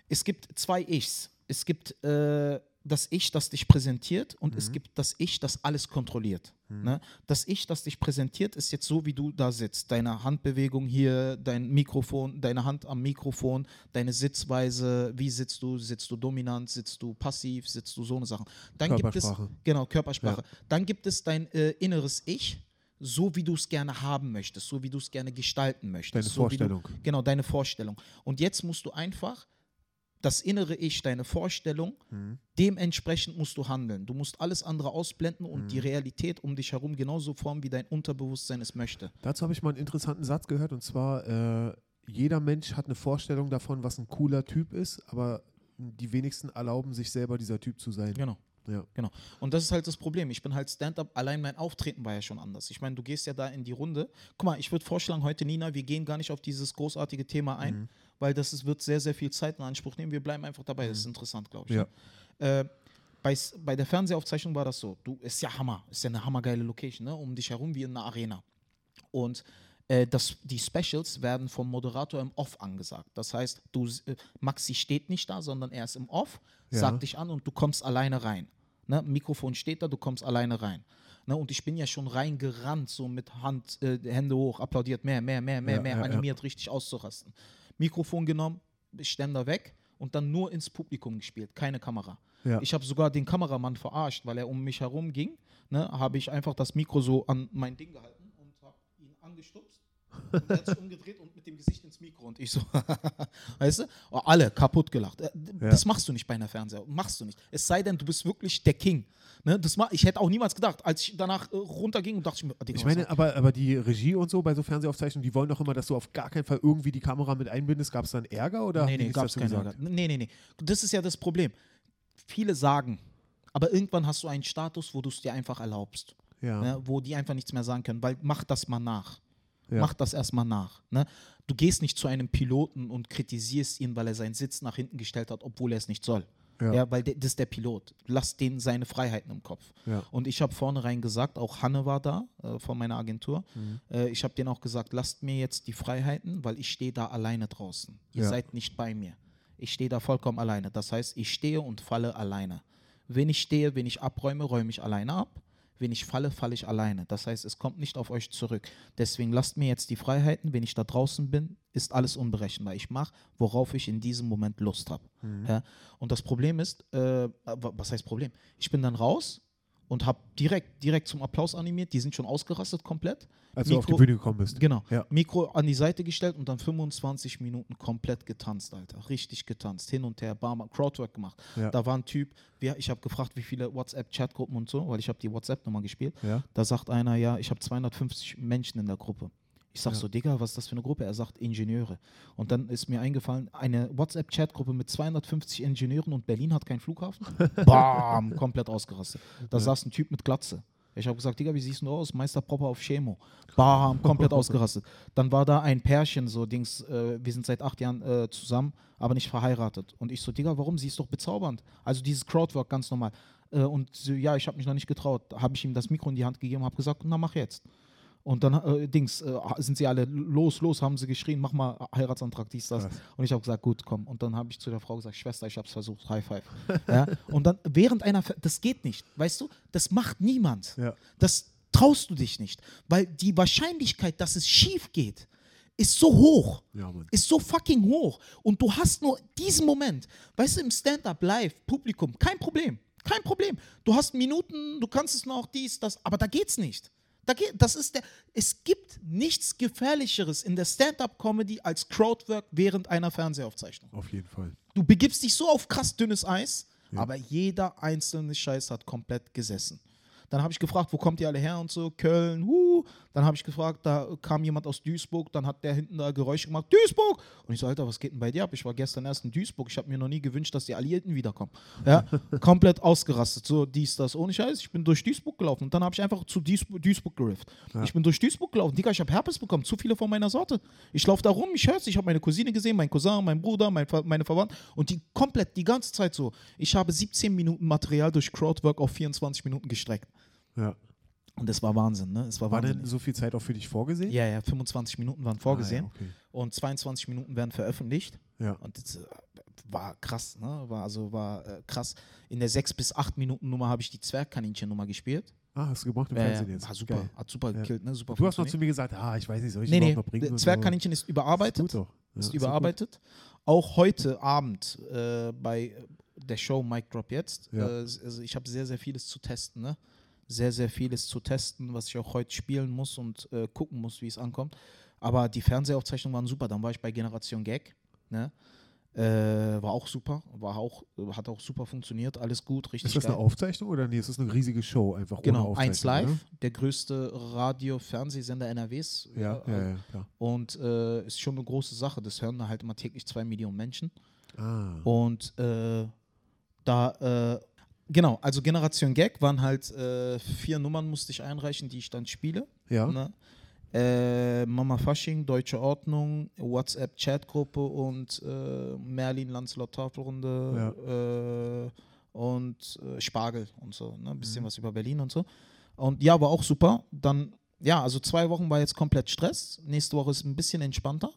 Es gibt zwei Ichs. Es gibt äh, das Ich, das dich präsentiert und es gibt das Ich, das alles kontrolliert. Ne? Das Ich, das dich präsentiert, ist jetzt so, wie du da sitzt. Deine Handbewegung hier, dein Mikrofon, deine Hand am Mikrofon, deine Sitzweise, wie sitzt du? Sitzt du dominant, sitzt du passiv, sitzt du so eine Sache. Dann gibt es, Körpersprache. genau, Körpersprache. Dann gibt es dein äh, inneres Ich, so wie du es gerne haben möchtest, so wie du es gerne gestalten möchtest. Deine so wie du- Vorstellung. Genau, deine Vorstellung. Und jetzt musst du einfach das innere Ich, deine Vorstellung, Mhm. dementsprechend musst du handeln. Du musst alles andere ausblenden und Mhm. die Realität um dich herum genauso formen, wie dein Unterbewusstsein es möchte. Dazu habe ich mal einen interessanten Satz gehört und zwar, äh, jeder Mensch hat eine Vorstellung davon, was ein cooler Typ ist, aber die wenigsten erlauben sich selber dieser Typ zu sein. Genau. Ja. Genau. Und das ist halt das Problem. Ich bin halt Stand-up, allein mein Auftreten war ja schon anders. Ich meine, du gehst ja da in die Runde. Guck mal, ich würde vorschlagen, heute, Nina, wir gehen gar nicht auf dieses großartige Thema ein, Mhm. Weil das ist, wird sehr, sehr viel Zeit in Anspruch nehmen. Wir bleiben einfach dabei. Das ist interessant, glaube ich. Ja. Äh, bei, bei der Fernsehaufzeichnung war das so. Du, ist ja Hammer. Ist ja eine hammergeile Location, ne? Um dich herum wie in einer Arena. Und äh, das, die Specials werden vom Moderator im Off angesagt. Das heißt, du, äh, Maxi steht nicht da, sondern er ist im Off, Ja. sagt dich an und du kommst alleine rein. Ne? Mikrofon steht da, du kommst alleine rein. Ne? Und ich bin ja schon reingerannt, so mit Hand, äh, Hände hoch, applaudiert, mehr, mehr, mehr, mehr, Ja, mehr, ja, ja. animiert, richtig auszurasten. Mikrofon genommen, Ständer weg und dann nur ins Publikum gespielt, keine Kamera. Ja. Ich habe sogar den Kameramann verarscht, weil er um mich herum ging. Ne, habe ich einfach das Mikro so an mein Ding gehalten und habe ihn angestupst. Und er hat sich umgedreht und mit dem Gesicht ins Mikro. Und ich so, weißt du? Oh, alle kaputt gelacht. Äh, d- Ja. Das machst du nicht bei einer Fernseher. Machst du nicht. Es sei denn, du bist wirklich der King. Ne, das ma ich hätte auch niemals gedacht, als ich danach äh, runterging und dachte ich mir, Digga, Ich meine, aber, aber die Regie und so bei so Fernsehaufzeichnungen, die wollen doch immer, dass du auf gar keinen Fall irgendwie die Kamera mit einbindest. Gab es dann Ärger oder Nee, nee, gab es dazu keine gesagt? Ärger. Nee, nee, nee. Das ist ja das Problem. Viele sagen, aber irgendwann hast du einen Status, wo du es dir einfach erlaubst. Ja. Ne, wo die einfach nichts mehr sagen können, weil mach das mal nach. Ja. Mach das erstmal nach. Ne? Du gehst nicht zu einem Piloten und kritisierst ihn, weil er seinen Sitz nach hinten gestellt hat, obwohl er es nicht soll. Ja. Ja. weil der, das ist der Pilot. Lass den seine Freiheiten im Kopf. Ja. Und ich habe vornherein gesagt, auch Hanne war da äh, von meiner Agentur. Mhm. Äh, ich habe denen auch gesagt, lasst mir jetzt die Freiheiten, weil ich stehe da alleine draußen. Ihr seid nicht bei mir. Ich stehe da vollkommen alleine. Das heißt, ich stehe und falle alleine. Wenn ich stehe, wenn ich abräume, räume ich alleine ab. Wenn ich falle, falle ich alleine. Das heißt, es kommt nicht auf euch zurück. Deswegen lasst mir jetzt die Freiheiten. Wenn ich da draußen bin, ist alles unberechenbar. Ich mache, worauf ich in diesem Moment Lust habe. Ja? Und das Problem ist, äh, wa- was heißt Problem? Ich bin dann raus und habe direkt, direkt zum Applaus animiert. Die sind schon ausgerastet komplett. Als du auf die Mikro- Bühne gekommen bist. Genau. Ja. Mikro an die Seite gestellt und dann 25 Minuten komplett getanzt, Alter. Richtig getanzt. Hin und her, bam, Crowdwork gemacht. Ja. Da war ein Typ, ich habe gefragt, wie viele WhatsApp-Chatgruppen und so, weil ich habe die WhatsApp-Nummer gespielt. Ja. Da sagt einer, ja, ich habe 250 Menschen in der Gruppe. Ich sag Ja. so, Digga, was ist das für eine Gruppe? Er sagt Ingenieure. Und dann ist mir eingefallen, eine WhatsApp-Chatgruppe mit 250 Ingenieuren und Berlin hat keinen Flughafen. Bam, komplett ausgerastet. Da saß ein Typ mit Glatze. Ich habe gesagt, Digga, wie siehst du aus? Meister Popper auf Chemo. Bam, komplett ausgerastet. Dann war da ein Pärchen, so Dings, äh, wir sind seit acht Jahren äh, zusammen, aber nicht verheiratet. Und ich so, Digga, warum? Sie ist doch bezaubernd. Also dieses Crowdwork ganz normal. Äh, und so, ja, ich habe mich noch nicht getraut. Habe ich ihm das Mikro in die Hand gegeben, habe gesagt, na mach jetzt. Und dann äh, Dings, äh, sind sie alle los, los, haben sie geschrien, mach mal Heiratsantrag, dies, das. Krass. Und ich habe gesagt, gut, komm. Und dann habe ich zu der Frau gesagt, Schwester, ich habe es versucht, High Five. ja? Und dann während einer, das geht nicht, weißt du, das macht niemand. Ja. Das traust du dich nicht, weil die Wahrscheinlichkeit, dass es schief geht, ist so hoch Ja, ist so fucking hoch. Und du hast nur diesen Moment. Weißt du, im Stand-up live, Publikum, kein Problem. Kein Problem. Du hast Minuten, du kannst es noch, dies, das, aber da geht's nicht. Das ist der, es gibt nichts Gefährlicheres in der Stand-up-Comedy als Crowdwork während einer Fernsehaufzeichnung. Auf jeden Fall. Du begibst dich so auf krass dünnes Eis, aber jeder einzelne Scheiß hat komplett gesessen. Dann habe ich gefragt, wo kommt ihr alle her und so, Köln, huh. Dann habe ich gefragt, da kam jemand aus Duisburg, dann hat der hinten da Geräusche gemacht, Duisburg. Und ich so, Alter, was geht denn bei dir ab? Ich war gestern erst in Duisburg, ich habe mir noch nie gewünscht, dass die Alliierten wiederkommen. Ja, komplett ausgerastet, so dies, das, ohne Scheiß. Ich bin durch Duisburg gelaufen und dann habe ich einfach zu Duisburg, Duisburg gerifft. Ich bin durch Duisburg gelaufen, Digga, ich habe Herpes bekommen, zu viele von meiner Sorte. Ich laufe da rum, ich höre ich habe meine Cousine gesehen, mein Cousin, mein Bruder, mein, meine Verwandten und die komplett die ganze Zeit so. Ich habe 17 Minuten Material durch Crowdwork auf 24 Minuten gestreckt. Ja. Und das war Wahnsinn, ne? Es war, War denn so viel Zeit auch für dich vorgesehen? ja, ja, 25 Minuten waren vorgesehen Ah, ja, okay. und 22 Minuten werden veröffentlicht. Ja. Und das äh, war krass, ne? War also war äh, krass. In der 6 bis 8 Minuten Nummer habe ich die Zwergkaninchen-Nummer gespielt. Ah, hast du gemacht im Ja, Fernsehen ja, jetzt? war super, Geil. hat super Ja. gekillt, ne? Super Du hast noch zu mir gesagt, ah, ich weiß nicht, soll ich Nee, nee, noch bringen? Zwergkaninchen ist überarbeitet. Ist gut doch. Ja, ist ist überarbeitet. Auch heute Abend äh, bei der Show Mic Drop jetzt. Ja. Äh, also ich habe sehr, sehr vieles zu testen. Ne? Sehr, sehr vieles zu testen, was ich auch heute spielen muss und äh, gucken muss, wie es ankommt. Aber die Fernsehaufzeichnungen waren super. Dann war ich bei Generation Gag. Ne? Äh, war auch super. War auch, hat auch super funktioniert. Alles gut, richtig Ist das geil. eine Aufzeichnung oder nee, ist das eine riesige Show einfach Genau, 1 Aufzeichnung, Live, der größte Radio-Fernsehsender NRWs. Ne? Ja, Äh, ja, ja, klar. Und äh, ist schon eine große Sache. Das hören halt immer täglich zwei Millionen Menschen. Ah, Und äh, da, äh, genau, also Generation Gag waren halt äh, vier Nummern, musste ich einreichen, die ich dann spiele. ja. Ne? Äh, Mama Fasching, Deutsche Ordnung, WhatsApp-Chatgruppe und äh, Merlin Lancelot Tafelrunde äh, und äh, Spargel und so. Ne? Ein Mhm. bisschen was über Berlin und so. Und ja, war auch super. Dann, ja, also zwei Wochen war jetzt komplett Stress. Nächste Woche ist ein bisschen entspannter.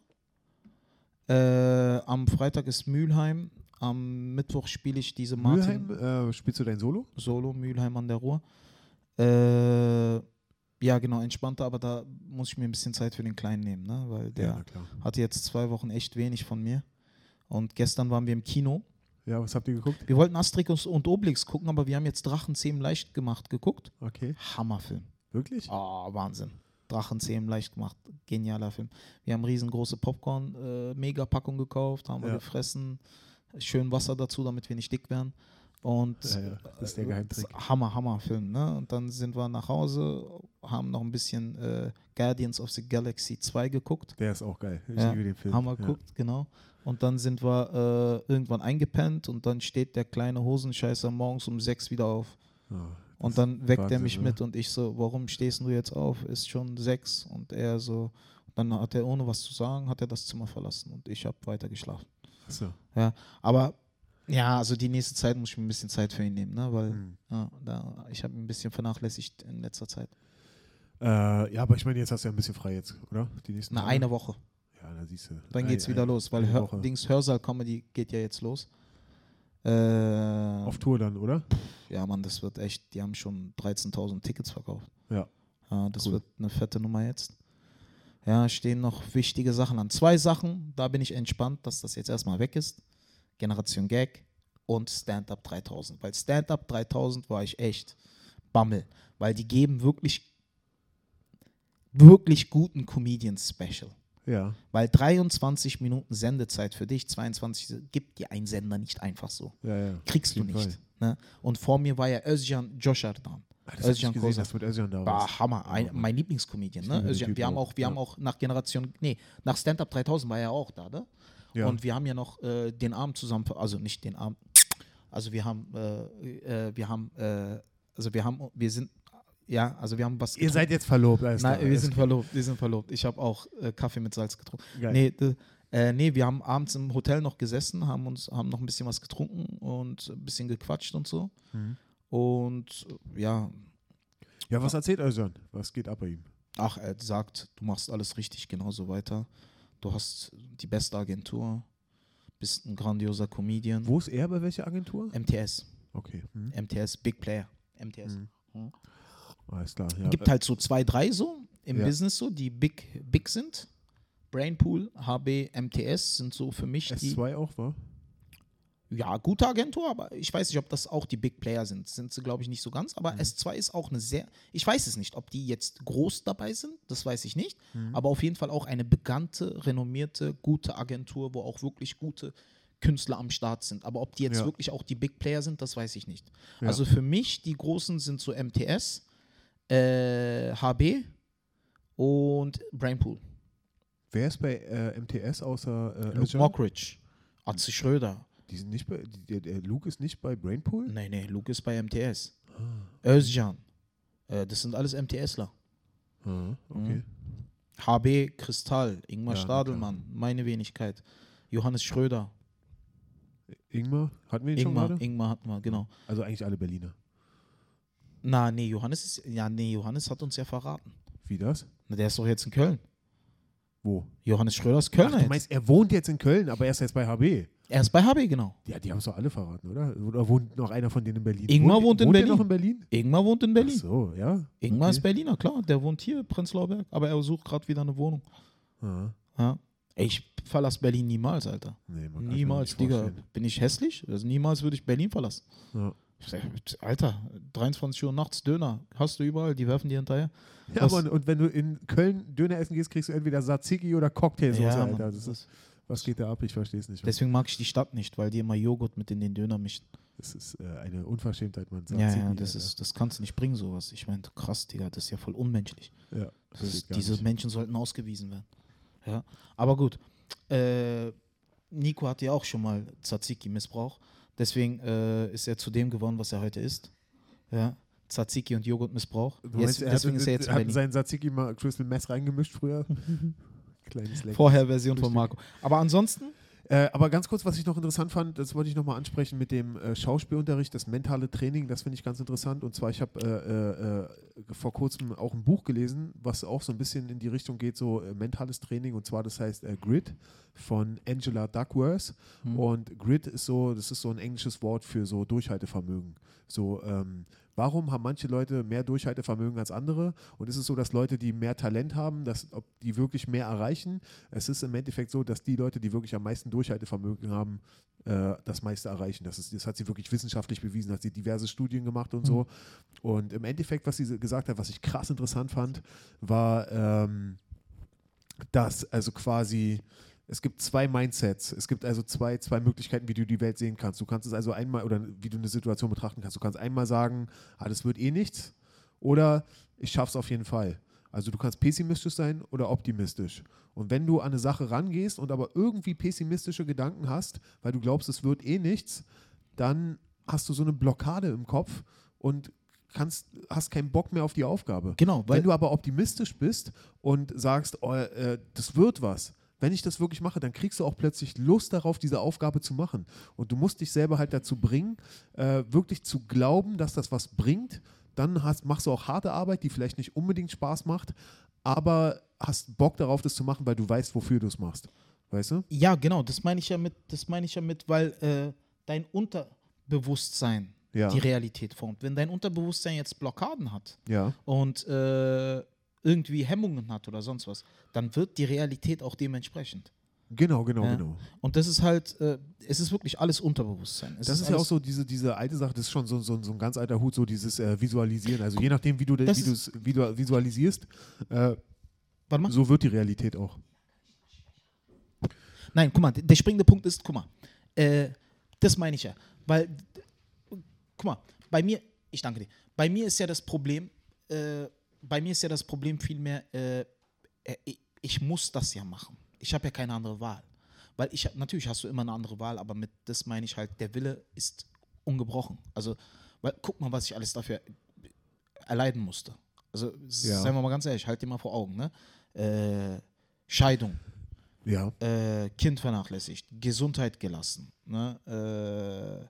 Äh, am Freitag ist Mülheim. Am Mittwoch spiele ich diese Martin. Mülheim, äh, spielst du dein Solo? Solo, Mülheim an der Ruhr. Äh, ja, genau, entspannter, aber da muss ich mir ein bisschen Zeit für den Kleinen nehmen, ne? weil der klar. hatte jetzt zwei Wochen echt wenig von mir. Und gestern waren wir im Kino. Ja, was habt ihr geguckt? Wir wollten Asterix und Obelix gucken, aber wir haben jetzt Drachenzähmen leicht gemacht geguckt. Okay. Hammerfilm. Wirklich? Oh, Wahnsinn. Drachenzähmen leicht gemacht. Genialer Film. Wir haben riesengroße Popcorn-Mega-Packung gekauft, haben wir Ja. gefressen. Schön Wasser dazu, damit wir nicht dick werden. Und Ja, ja, das ist der äh, Geheimtrick. Hammer, Hammer Film. Ne? Und dann sind wir nach Hause, haben noch ein bisschen äh, Guardians of the Galaxy 2 geguckt. Der ist auch geil. Ich Ja, liebe den Film. Wir ja. geguckt, genau. Und dann sind wir äh, irgendwann eingepennt und dann steht der kleine Hosenscheißer morgens um sechs wieder auf. Ja, Und dann weckt er Wahnsinn, mich ne? mit und ich so, warum stehst du jetzt auf? Ist schon sechs. Und er so, dann hat er ohne was zu sagen, hat er das Zimmer verlassen und ich habe weiter geschlafen. Achso. Ja, aber Ja, also die nächste Zeit muss ich mir ein bisschen Zeit für ihn nehmen, ne? weil Hm. ja, da, ich habe ihn ein bisschen vernachlässigt in letzter Zeit. Äh, ja, aber ich meine, jetzt hast du ja ein bisschen frei jetzt, oder? Die nächsten Na, Tage? eine Woche. Ja, da siehst du. Dann Ein- geht's wieder los, weil Hör. Dings Hörsaal-Comedy geht ja jetzt los. Äh, Auf Tour dann, oder? ja, Mann, das wird echt, die haben schon 13.000 Tickets verkauft. Ja. Ja, das Cool. wird eine fette Nummer jetzt. Ja, stehen noch wichtige Sachen an. Zwei Sachen, da bin ich entspannt, dass das jetzt erstmal weg ist. Generation Gag und Stand-Up 3000. Weil Stand-Up 3000 war ich echt Bammel. Weil die geben wirklich, wirklich guten Comedians-Special. Ja. Weil 23 Minuten Sendezeit für dich, 22 gibt dir ein Sender nicht einfach so. Ja, ja. Kriegst du nicht. Ne? Und vor mir war ja Özcan Joshardan. Ah, Das Özcan gesehen, Kosa. dass mit Özcan da War. Hammer, ein, mein Lieblingscomedian. Ich Ne? Özcan, wir haben auch, wir haben ja. auch nach Generation, nee, nach Stand-Up 3000 war er auch da, ne? Ja. Und wir haben ja noch äh, den Abend zusammen, also nicht den Abend, also wir haben, äh, äh, wir haben, äh, also wir haben, wir sind, ja, also wir haben was Ihr seid jetzt verlobt, alles Nein, wir sind verlobt, wir sind verlobt. Ich habe auch äh, Kaffee mit Salz getrunken. Geil. Nee, äh, nee, wir haben abends im Hotel noch gesessen, haben uns, haben noch ein bisschen was getrunken und ein bisschen gequatscht und so. Mhm. Und ja, Ja, was erzählt Özcan? Was geht ab bei ihm? ach, er sagt, du machst alles richtig, genauso weiter. Du hast die beste Agentur, bist ein grandioser Comedian. Wo ist er, bei welcher Agentur? MTS, Okay. Mhm. MTS, Big Player, MTS. Mhm. Mhm. Alles klar. Ja. Gibt halt so zwei, drei so im Ja. Business so, die big, big sind. Brainpool, HB, MTS sind so für mich die. S2 auch, war? Ja, gute Agentur, aber ich weiß nicht, ob das auch die Big Player sind. Sind sie, glaube ich, nicht so ganz. Aber Mhm. S2 ist auch eine sehr. Ich weiß es nicht, ob die jetzt groß dabei sind, das weiß ich nicht. Mhm. Aber auf jeden Fall auch eine bekannte, renommierte, gute Agentur, wo auch wirklich gute Künstler am Start sind. Aber ob die jetzt Ja. wirklich auch die Big Player sind, das weiß ich nicht. Ja. Also für mich, die großen sind so MTS, äh, HB und Brainpool. Wer ist bei äh, MTS außer äh, Luke? Mockridge, Atze Schröder. Die sind nicht bei, die, der, Luke ist nicht bei Brainpool? Nee, nee, Luke ist bei MTS. Ah. Özcan. Äh, das sind alles MTSler. Ah, okay. HB Kristall, Ingmar Ja, Stadelmann, meine Wenigkeit. Johannes Schröder, Ingmar, hatten wir ihn schon Ingmar, gerade? Ingmar hatten wir, genau. Also eigentlich alle Berliner. Na, nee, Johannes ist, ja, nee, Johannes hat uns ja verraten. Wie das? Na, der ist doch jetzt in Köln. Wo? Johannes Schröder ist Kölner Ach, du meinst, er wohnt jetzt in Köln, aber er ist jetzt bei HB. Er ist bei HB, genau. Ja, die haben es doch alle verraten, oder? Oder wohnt noch einer von denen in Berlin? Ingmar wohnt in wohnt Berlin. noch in Berlin? Ingmar wohnt in Berlin. Ach so, ja. Ingmar okay. ist Berliner, klar. Der wohnt hier, Prenzlauer Berg. Aber er sucht gerade wieder eine Wohnung. Ah, Ja. Ey, Ich verlasse Berlin niemals, Alter. nee, Niemals, Digga. Bin ich hässlich? Also niemals würde ich Berlin verlassen. Ja. Alter, 23 Uhr nachts Döner. Hast du überall, die werfen dir hinterher. Ja, Was- Mann, und wenn du in Köln Döner essen gehst, kriegst du entweder Tzatziki oder Cocktailsoße, Ja, Alter. Mann, Das ist, was geht da ab? Ich verstehe es nicht. Deswegen mag ich die Stadt nicht, weil die immer Joghurt mit in den Döner mischen. Das ist äh, eine Unverschämtheit, man Ja, ja, das, ist, das kannst du nicht bringen, sowas. Ich meine, krass, Digga, das ist ja voll unmenschlich. Ja, ist, diese nicht. Menschen sollten ausgewiesen werden. Ja, aber gut. Äh, Nico hatte ja auch schon mal Tzatziki-Missbrauch. Deswegen äh, ist er zu dem geworden, was er heute ist. Ja, Tzatziki und Joghurt-Missbrauch. Jetzt, meinst, deswegen hat, ist er jetzt in Berlin. seinen Tzatziki mal Crystal Mess reingemischt früher. Kleines Leck. Vorher-Version von. Marco. Aber ansonsten, Äh, aber ganz kurz, was ich noch interessant fand, das wollte ich nochmal ansprechen mit dem äh, Schauspielunterricht, das mentale Training, das finde ich ganz interessant. Und zwar, ich habe äh, äh, vor kurzem auch ein Buch gelesen, was auch so ein bisschen in die Richtung geht, so äh, mentales Training. Und zwar, das heißt äh, Grit von Angela Duckworth. Hm. Und Grit ist so, das ist so ein englisches Wort für so Durchhaltevermögen. So, ähm, warum haben manche Leute mehr Durchhaltevermögen als andere? Und ist es so, dass Leute, die mehr Talent haben, dass, ob die wirklich mehr erreichen? Es ist im Endeffekt so, dass die Leute, die wirklich am meisten Durchhaltevermögen haben, äh, das meiste erreichen. Das, ist, das hat sie wirklich wissenschaftlich bewiesen, hat sie diverse Studien gemacht und so. Und im Endeffekt, was sie gesagt hat, was ich krass interessant fand, war, ähm, dass also quasi es gibt zwei Mindsets. Es gibt also zwei, zwei Möglichkeiten, wie du die Welt sehen kannst. Du kannst es also einmal, oder wie du eine Situation betrachten kannst. Du kannst einmal sagen, ah, das wird eh nichts, oder ich schaff's auf jeden Fall. Also du kannst pessimistisch sein oder optimistisch. Und wenn du an eine Sache rangehst und aber irgendwie pessimistische Gedanken hast, weil du glaubst, es wird eh nichts, dann hast du so eine Blockade im Kopf und kannst, hast keinen Bock mehr auf die Aufgabe. genau, weil Wenn du aber optimistisch bist und sagst, oh, äh, das wird was, wenn ich das wirklich mache, dann kriegst du auch plötzlich Lust darauf, diese Aufgabe zu machen. Und du musst dich selber halt dazu bringen, äh, wirklich zu glauben, dass das was bringt. Dann hast, machst du auch harte Arbeit, die vielleicht nicht unbedingt Spaß macht, aber hast Bock darauf, das zu machen, weil du weißt, wofür du es machst. Weißt du? Ja, genau, das meine ich ja mit, das meine ich ja mit, weil äh, dein Unterbewusstsein Ja. die Realität formt. Wenn dein Unterbewusstsein jetzt Blockaden hat Ja. und äh, irgendwie Hemmungen hat oder sonst was, dann wird die Realität auch dementsprechend. Genau, genau, Ja. genau. Und das ist halt, äh, es ist wirklich alles Unterbewusstsein. Es Das ist ja auch so diese, diese alte Sache, das ist schon so, so, so ein ganz alter Hut, so dieses äh, Visualisieren. Also je nachdem, wie du Das wie ist- wie du visualisierst, äh, so wird die Realität auch. Nein, guck mal, der springende Punkt ist, guck mal, äh, das meine ich ja. Weil, guck mal, bei mir, ich danke dir, bei mir ist ja das Problem, äh, bei mir ist ja das Problem vielmehr, äh, äh, ich, ich muss das ja machen. Ich habe ja keine andere Wahl. Weil ich, natürlich hast du immer eine andere Wahl, aber mit das meine ich halt, der Wille ist ungebrochen. Also, weil, guck mal, was ich alles dafür erleiden musste. Also, Ja. seien wir mal ganz ehrlich, halt dir mal vor Augen, ne? Äh, Scheidung, Ja. äh, Kind vernachlässigt, Gesundheit gelassen, ne?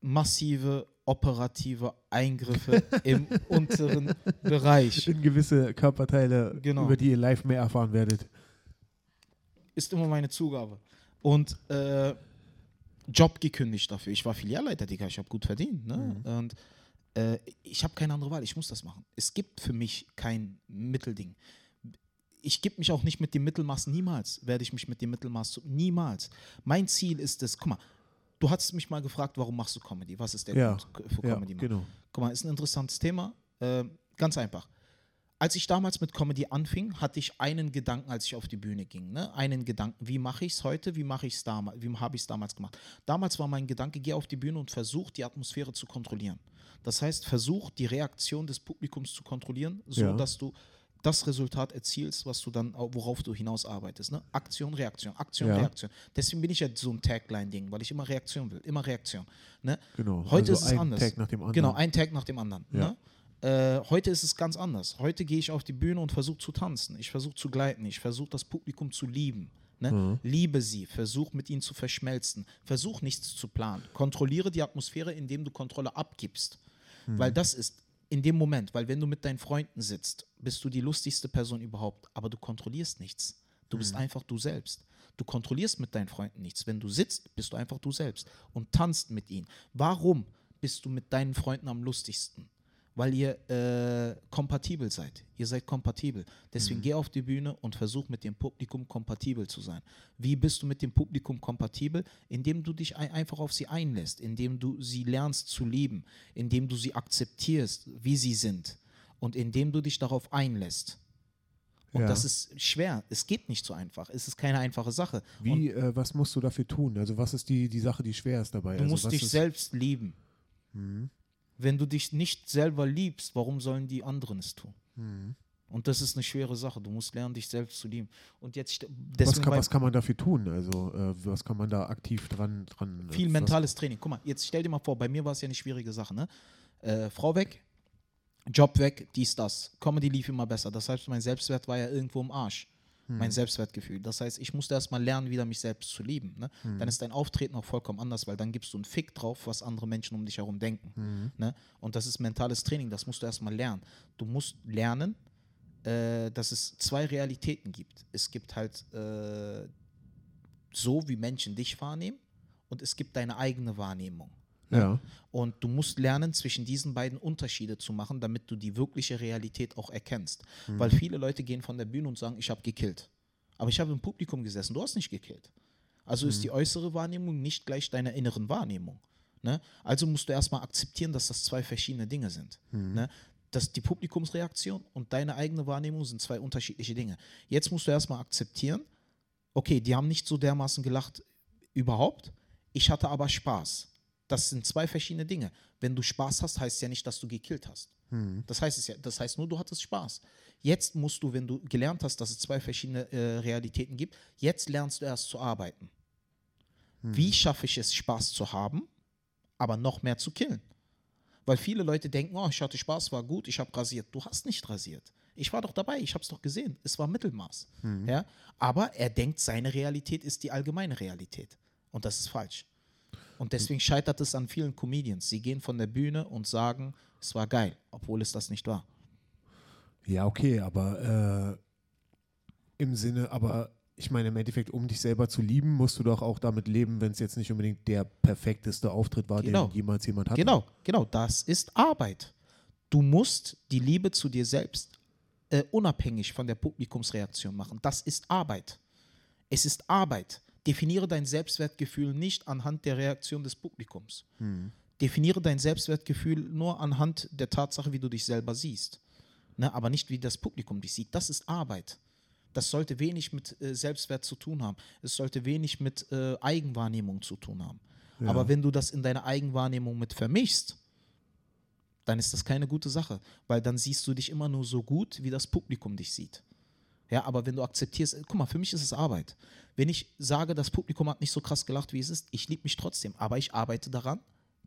Massive operative Eingriffe im unteren Bereich. In gewisse Körperteile, Genau. über die ihr live mehr erfahren werdet. Ist immer meine Zugabe. Und äh, Job gekündigt dafür. Ich war Filialleiter, Digga, ich habe gut verdient. Ne? Und äh, ich habe keine andere Wahl, ich muss das machen. Es gibt für mich kein Mittelding. Ich gebe mich auch nicht mit dem Mittelmaß, niemals werde ich mich mit dem Mittelmaß, zu- niemals. Mein Ziel ist es, guck mal, du hast mich mal gefragt, warum machst du Comedy? Was ist der Ja, Grund für Ja, Comedy? machen? genau. Guck mal, ist ein interessantes Thema. Äh, ganz einfach. Als ich damals mit Comedy anfing, hatte ich einen Gedanken, als ich auf die Bühne ging. Ne? Einen Gedanken, wie mache ich es heute, wie mache ich es damals, wie habe ich es damals gemacht. Damals war mein Gedanke, geh auf die Bühne und versuch die Atmosphäre zu kontrollieren. Das heißt, versuch die Reaktion des Publikums zu kontrollieren, so Ja. dass du das Resultat erzielst, was du dann, worauf du hinaus arbeitest. Ne? Aktion, Reaktion, Aktion, Ja. Reaktion. Deswegen bin ich ja so ein Tagline-Ding, weil ich immer Reaktion will, immer Reaktion. Ne? Genau. Heute also ist es ein anders. Tag nach dem anderen. Genau, ein Tag nach dem anderen. Ja. Ne? Äh, heute ist es ganz anders. Heute gehe ich auf die Bühne und versuche zu tanzen. Ich versuche zu gleiten. Ich versuche das Publikum zu lieben. Ne? Mhm. Liebe sie. Versuch mit ihnen zu verschmelzen. Versuch nichts zu planen. Kontrolliere die Atmosphäre, indem du Kontrolle abgibst. Mhm. Weil das ist in dem Moment, weil wenn du mit deinen Freunden sitzt, bist du die lustigste Person überhaupt. Aber du kontrollierst nichts. Du bist Mhm. einfach du selbst. Du kontrollierst mit deinen Freunden nichts. Wenn du sitzt, bist du einfach du selbst und tanzt mit ihnen. Warum bist du mit deinen Freunden am lustigsten? Weil ihr äh, kompatibel seid. Ihr seid kompatibel. Deswegen geh auf die Bühne und versuch mit dem Publikum kompatibel zu sein. Wie bist du mit dem Publikum kompatibel? Indem du dich ein, einfach auf sie einlässt, indem du sie lernst zu lieben, indem du sie akzeptierst, wie sie sind und indem du dich darauf einlässt. Und Ja. das ist schwer. Es geht nicht so einfach. Es ist keine einfache Sache. Wie, äh, was musst du dafür tun? Also was ist die, die Sache, die schwer ist dabei? Du also musst dich selbst lieben. Mhm. Wenn du dich nicht selber liebst, warum sollen die anderen es tun? Mhm. Und das ist eine schwere Sache. Du musst lernen, dich selbst zu lieben. Und jetzt Was kann, was kann man dafür tun? Also äh, was kann man da aktiv dran dran? äh, viel mentales Training. Guck mal, jetzt stell dir mal vor, bei mir war es ja eine schwierige Sache. Ne? Äh, Frau weg, Job weg, dies, das. Comedy lief immer besser. Das heißt, mein Selbstwert war ja irgendwo im Arsch. Mein Selbstwertgefühl. Das heißt, ich musste erst mal lernen, wieder mich selbst zu lieben. Ne? Dann ist dein Auftreten auch vollkommen anders, weil dann gibst du einen Fick drauf, was andere Menschen um dich herum denken. Ne? Und das ist mentales Training, das musst du erst mal lernen. Du musst lernen, äh, dass es zwei Realitäten gibt. Es gibt halt äh, so, wie Menschen dich wahrnehmen und es gibt deine eigene Wahrnehmung. Ja. Und du musst lernen, zwischen diesen beiden Unterschiede zu machen, damit du die wirkliche Realität auch erkennst. Weil viele Leute gehen von der Bühne und sagen, ich habe gekillt. Aber ich habe im Publikum gesessen, du hast nicht gekillt. Also ist die äußere Wahrnehmung nicht gleich deiner inneren Wahrnehmung. Ne? Also musst du erstmal akzeptieren, dass das zwei verschiedene Dinge sind. Ne? Dass die Publikumsreaktion und deine eigene Wahrnehmung sind zwei unterschiedliche Dinge. Jetzt musst du erstmal akzeptieren, okay, die haben nicht so dermaßen gelacht überhaupt, ich hatte aber Spaß. Das sind zwei verschiedene Dinge. Wenn du Spaß hast, heißt ja nicht, dass du gekillt hast. Das heißt es ja, das heißt nur, du hattest Spaß. Jetzt musst du, wenn du gelernt hast, dass es zwei verschiedene äh, Realitäten gibt, jetzt lernst du erst zu arbeiten. Wie schaffe ich es, Spaß zu haben, aber noch mehr zu killen? Weil viele Leute denken, oh, ich hatte Spaß, war gut, ich habe rasiert. Du hast nicht rasiert. Ich war doch dabei, ich habe es doch gesehen. Es war Mittelmaß. Mhm. Ja? Aber er denkt, seine Realität ist die allgemeine Realität. Und das ist falsch. Und deswegen scheitert es an vielen Comedians. Sie gehen von der Bühne und sagen, es war geil, obwohl es das nicht war. Ja, okay, aber äh, im Sinne, aber ich meine, im Endeffekt, um dich selber zu lieben, musst du doch auch damit leben, wenn es jetzt nicht unbedingt der perfekteste Auftritt war, Genau. den jemals jemand hatte. Genau, genau, das ist Arbeit. Du musst die Liebe zu dir selbst äh, unabhängig von der Publikumsreaktion machen. Das ist Arbeit. Es ist Arbeit. Definiere dein Selbstwertgefühl nicht anhand der Reaktion des Publikums. Definiere dein Selbstwertgefühl nur anhand der Tatsache, wie du dich selber siehst. Ne, aber nicht, wie das Publikum dich sieht. Das ist Arbeit. Das sollte wenig mit äh, Selbstwert zu tun haben. Es sollte wenig mit äh, Eigenwahrnehmung zu tun haben. Aber wenn du das in deine Eigenwahrnehmung mit vermischst, dann ist das keine gute Sache, weil dann siehst du dich immer nur so gut, wie das Publikum dich sieht. Ja, aber wenn du akzeptierst, äh, guck mal, für mich ist es Arbeit. Wenn ich sage, das Publikum hat nicht so krass gelacht, wie es ist, ich liebe mich trotzdem, aber ich arbeite daran,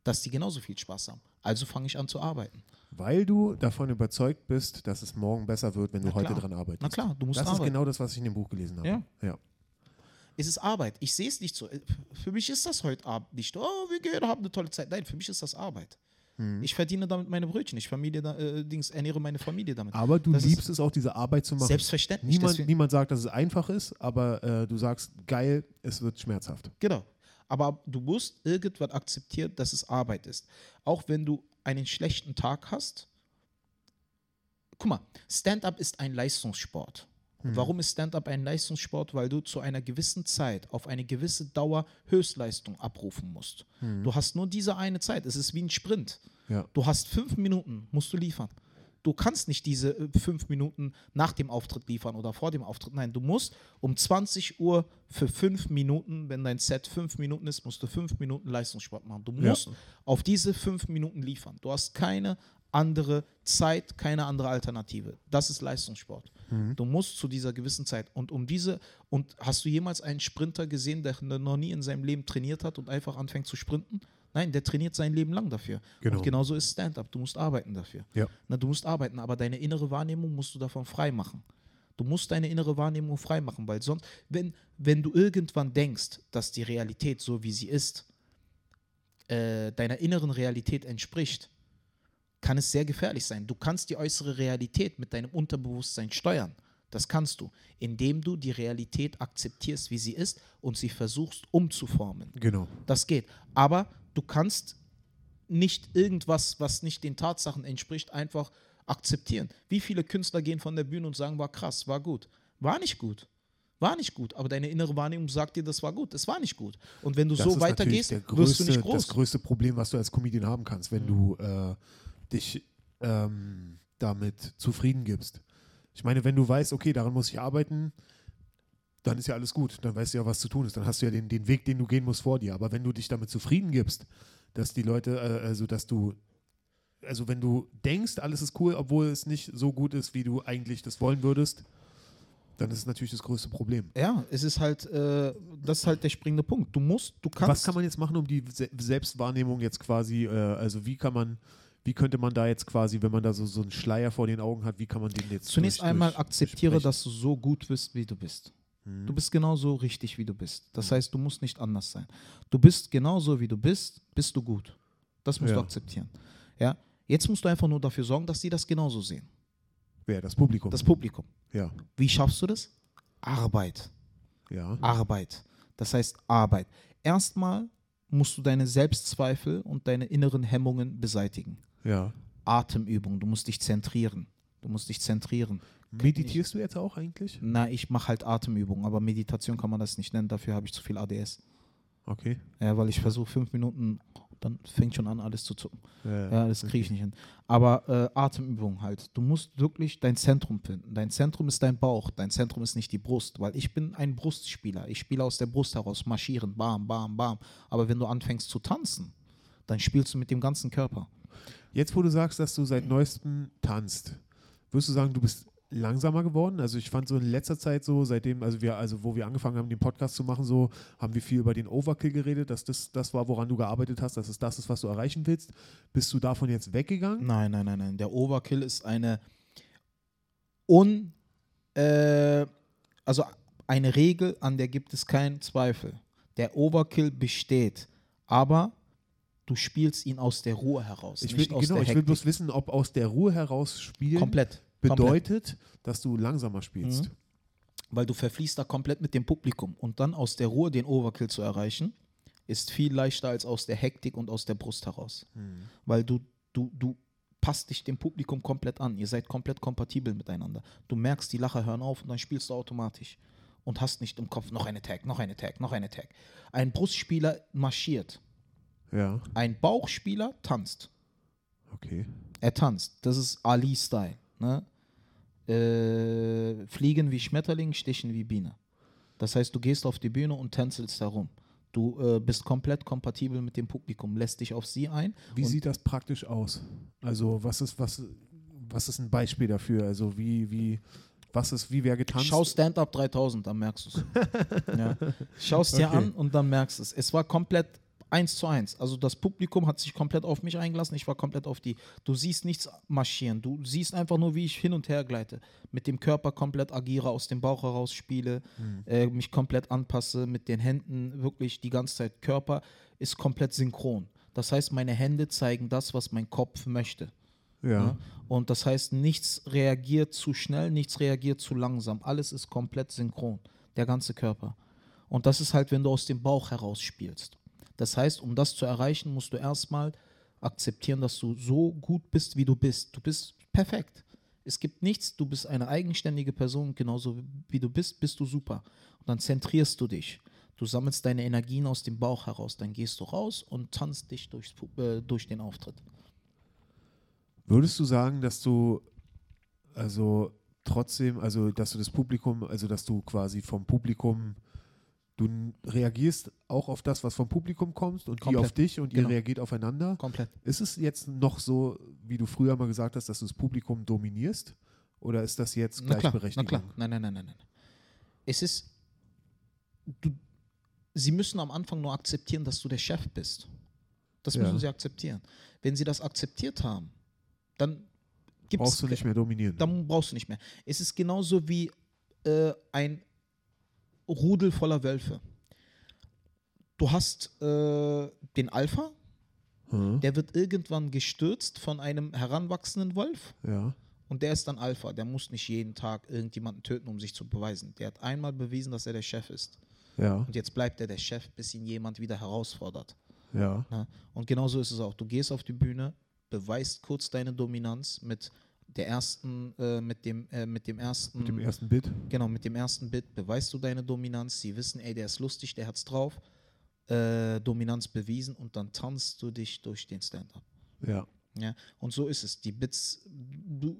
dass die genauso viel Spaß haben. Also fange ich an zu arbeiten. Weil du davon überzeugt bist, dass es morgen besser wird, wenn du heute dran arbeitest. Na klar, du musst Das ist arbeiten. genau das, was ich in dem Buch gelesen habe. Ja. ja. Es ist Arbeit. Ich sehe es nicht so. Äh, Für mich ist das heute Abend nicht, oh, wir gehen, haben eine tolle Zeit. Nein, für mich ist das Arbeit. Hm. Ich verdiene damit meine Brötchen. Ich Familie, äh, Dings, ernähre meine Familie damit. Aber du Das liebst es auch, diese Arbeit zu machen. Selbstverständlich. Niemand, niemand sagt, dass es einfach ist, aber äh, du sagst, geil, es wird schmerzhaft. Genau. Aber du musst irgendwann akzeptieren, dass es Arbeit ist. Auch wenn du einen schlechten Tag hast. Guck mal, Stand-up ist ein Leistungssport. Und warum ist Stand-up ein Leistungssport? Weil du zu einer gewissen Zeit auf eine gewisse Dauer Höchstleistung abrufen musst. Du hast nur diese eine Zeit. Es ist wie ein Sprint. Ja. Du hast fünf Minuten, musst du liefern. Du kannst nicht diese äh, fünf Minuten nach dem Auftritt liefern oder vor dem Auftritt. Nein, du musst um 20 Uhr für fünf Minuten, wenn dein Set fünf Minuten ist, musst du fünf Minuten Leistungssport machen. Du Ja. musst auf diese fünf Minuten liefern. Du hast keine andere Zeit, keine andere Alternative. Das ist Leistungssport. Du musst zu dieser gewissen Zeit. Und um diese, und hast du jemals einen Sprinter gesehen, der noch nie in seinem Leben trainiert hat und einfach anfängt zu sprinten? Nein, der trainiert sein Leben lang dafür. Genau. Und genauso ist Stand-up. Du musst arbeiten dafür. Ja. Na, du musst arbeiten, aber deine innere Wahrnehmung musst du davon frei machen. Du musst deine innere Wahrnehmung frei machen, weil sonst, wenn, wenn du irgendwann denkst, dass die Realität so wie sie ist, äh, deiner inneren Realität entspricht, kann es sehr gefährlich sein. Du kannst die äußere Realität mit deinem Unterbewusstsein steuern. Das kannst du, indem du die Realität akzeptierst, wie sie ist und sie versuchst umzuformen. Genau. Das geht. Aber du kannst nicht irgendwas, was nicht den Tatsachen entspricht, einfach akzeptieren. Wie viele Künstler gehen von der Bühne und sagen, war krass, war gut. War nicht gut. War nicht gut, aber deine innere Wahrnehmung sagt dir, das war gut. Das war nicht gut. Und wenn du Das so ist weitergehst, der wirst du größte, nicht Das groß. größte Problem, was du als Comedian haben kannst, wenn du äh, dich ähm, damit zufrieden gibst. Ich meine, wenn du weißt, okay, daran muss ich arbeiten, dann ist ja alles gut. Dann weißt du ja, was zu tun ist. Dann hast du ja den, den Weg, den du gehen musst, vor dir. Aber wenn du dich damit zufrieden gibst, dass die Leute, äh, also dass du, also wenn du denkst, alles ist cool, obwohl es nicht so gut ist, wie du eigentlich das wollen würdest, dann ist es natürlich das größte Problem. Ja, es ist halt, äh, das ist halt der springende Punkt. Du musst, du kannst. Was kann man jetzt machen, um die Se Selbstwahrnehmung jetzt quasi, äh, also wie kann man, wie könnte man da jetzt quasi, wenn man da so, so einen Schleier vor den Augen hat, wie kann man den jetzt Zunächst durch- einmal durch- akzeptiere, dass du so gut bist, wie du bist. Mhm. Du bist genauso richtig, wie du bist. Das heißt, du musst nicht anders sein. Du bist genauso, wie du bist, bist du gut. Das musst Ja. du akzeptieren. Ja? Jetzt musst du einfach nur dafür sorgen, dass sie das genauso sehen. Wer? Das Publikum. Das Publikum. ja. Wie schaffst du das? Arbeit. Ja. Arbeit. Das heißt Arbeit. Erstmal musst du deine Selbstzweifel und deine inneren Hemmungen beseitigen. Ja. Atemübung. Du musst dich zentrieren. Du musst dich zentrieren. Meditierst du jetzt auch eigentlich? Na, ich mache halt Atemübungen, aber Meditation kann man das nicht nennen. Dafür habe ich zu viel ADS. Okay. Ja, weil ich versuche fünf Minuten, dann fängt schon an, alles zu zucken. Ja, Ja, das kriege ich nicht hin. Aber äh, Atemübungen halt. Du musst wirklich dein Zentrum finden. Dein Zentrum ist dein Bauch. Dein Zentrum ist nicht die Brust, weil ich bin ein Brustspieler. Ich spiele aus der Brust heraus, marschieren, bam, bam, bam. Aber wenn du anfängst zu tanzen, dann spielst du mit dem ganzen Körper. Jetzt, wo du sagst, dass du seit neuestem tanzt, würdest du sagen, du bist langsamer geworden? Also ich fand so in letzter Zeit so, seitdem, also wir, also wo wir angefangen haben, den Podcast zu machen, so, haben wir viel über den Overkill geredet, dass das das war, woran du gearbeitet hast, dass es das ist, was du erreichen willst. Bist du davon jetzt weggegangen? Nein, nein, nein, nein. Der Overkill ist eine un, äh, also eine Regel, an der gibt es keinen Zweifel. Der Overkill besteht, aber du spielst ihn aus der Ruhe heraus, Ich will, genau, ich will bloß wissen, ob aus der Ruhe heraus spielen komplett. komplett. bedeutet, dass du langsamer spielst. Mhm. Weil du verfließt da komplett mit dem Publikum. Und dann aus der Ruhe den Overkill zu erreichen, ist viel leichter als aus der Hektik und aus der Brust heraus. Mhm. Weil du, du, du passt dich dem Publikum komplett an. Ihr seid komplett kompatibel miteinander. Du merkst, die Lacher hören auf und dann spielst du automatisch. Und hast nicht im Kopf noch eine Tag, noch eine Tag, noch eine Tag. Ein Brustspieler marschiert. Ja, Ein Bauchspieler tanzt. okay. Er tanzt. Das ist Ali-Style. Ne? Äh, fliegen wie Schmetterling, stechen wie Biene. Das heißt, du gehst auf die Bühne und tänzelst herum. Du äh, bist komplett kompatibel mit dem Publikum, lässt dich auf sie ein. Wie sieht das praktisch aus? Also was ist, was, was ist ein Beispiel dafür? Also wie, wie, was ist, wie wäre getanzt? Schau Stand-Up 3000, dann merkst du es. ja. Schau es dir Okay. an und dann merkst du es. Es war komplett eins zu eins. Also das Publikum hat sich komplett auf mich eingelassen, ich war komplett auf die. Du siehst nichts marschieren, du siehst einfach nur, wie ich hin und her gleite. Mit dem Körper komplett agiere, aus dem Bauch heraus spiele, äh, mich komplett anpasse, mit den Händen wirklich die ganze Zeit. Körper ist komplett synchron. Das heißt, meine Hände zeigen das, was mein Kopf möchte. ja. Ja? Und das heißt, nichts reagiert zu schnell, nichts reagiert zu langsam. Alles ist komplett synchron, der ganze Körper. Und das ist halt, wenn du aus dem Bauch heraus spielst. Das heißt, um das zu erreichen, musst du erstmal akzeptieren, dass du so gut bist, wie du bist. Du bist perfekt. Es gibt nichts, du bist eine eigenständige Person, genauso wie du bist, bist du super. Und dann zentrierst du dich. Du sammelst deine Energien aus dem Bauch heraus, dann gehst du raus und tanzt dich durchs, äh, durch den Auftritt. Würdest du sagen, dass du also trotzdem, also dass du das Publikum, also dass du quasi vom Publikum, du reagierst auch auf das, was vom Publikum kommt und die Komplett. auf dich und Genau. ihr reagiert aufeinander? Komplett. Ist es jetzt noch so, wie du früher mal gesagt hast, dass du das Publikum dominierst? Oder ist das jetzt Na klar, na klar. Nein, nein, nein, nein, nein. Es ist, du, sie müssen am Anfang nur akzeptieren, dass du der Chef bist. Das Ja. müssen sie akzeptieren. Wenn sie das akzeptiert haben, dann gibt Brauchst du nicht mehr dominieren. dann brauchst du nicht mehr. Es ist genauso wie äh, ein Rudel voller Wölfe. Du hast äh, den Alpha, Hm? der wird irgendwann gestürzt von einem heranwachsenden Wolf. Ja. Und der ist dann Alpha. Der muss nicht jeden Tag irgendjemanden töten, um sich zu beweisen. Der hat einmal bewiesen, dass er der Chef ist. Ja. Und jetzt bleibt er der Chef, bis ihn jemand wieder herausfordert. Ja. Ne? Und genauso ist es auch. Du gehst auf die Bühne, beweist kurz deine Dominanz mit der ersten, äh, mit dem, äh, mit dem ersten, Mit dem ersten Bit. genau, mit dem ersten Bit beweist du deine Dominanz. Sie wissen, ey, der ist lustig, der hat's drauf. Äh, Dominanz bewiesen und dann tanzt du dich durch den Stand-up. Ja. Ja, und so ist es. Die Bits, du,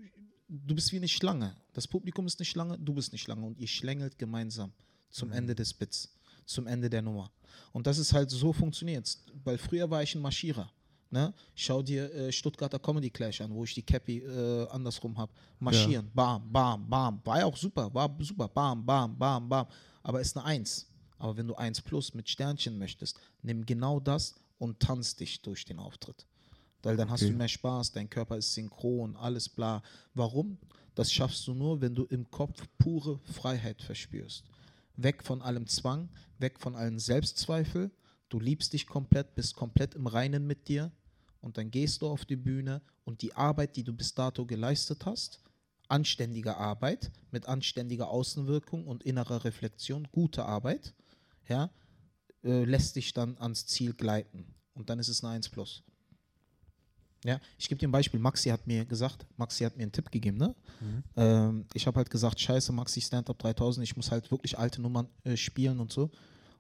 du bist wie eine Schlange. Das Publikum ist eine Schlange, du bist eine Schlange und ihr schlängelt gemeinsam zum Ende des Bits, zum Ende der Nummer. Und das ist halt so funktioniert. Weil früher war ich ein Marschierer. Ne? Schau dir äh, Stuttgarter Comedy Clash an, wo ich die Cappy äh, andersrum habe. Marschieren, bam, bam, bam. War ja auch super, war super, bam, bam, bam, bam. Aber ist eine Eins. Aber wenn du Eins plus mit Sternchen möchtest, nimm genau das und tanz dich durch den Auftritt. Weil dann hast Okay. du mehr Spaß, dein Körper ist synchron, alles bla. Warum? Das schaffst du nur, wenn du im Kopf pure Freiheit verspürst. Weg von allem Zwang, weg von allen Selbstzweifel. Du liebst dich komplett, bist komplett im Reinen mit dir. Und dann gehst du auf die Bühne und die Arbeit, die du bis dato geleistet hast, anständige Arbeit mit anständiger Außenwirkung und innerer Reflexion, gute Arbeit, ja, äh, lässt dich dann ans Ziel gleiten. Und dann ist es eine 1 plus. Ja, ich gebe dir ein Beispiel. Maxi hat mir gesagt, Maxi hat mir einen Tipp gegeben, ne? Ähm, ich habe halt gesagt, scheiße, Maxi Stand-Up 3000, ich muss halt wirklich alte Nummern äh, spielen und so.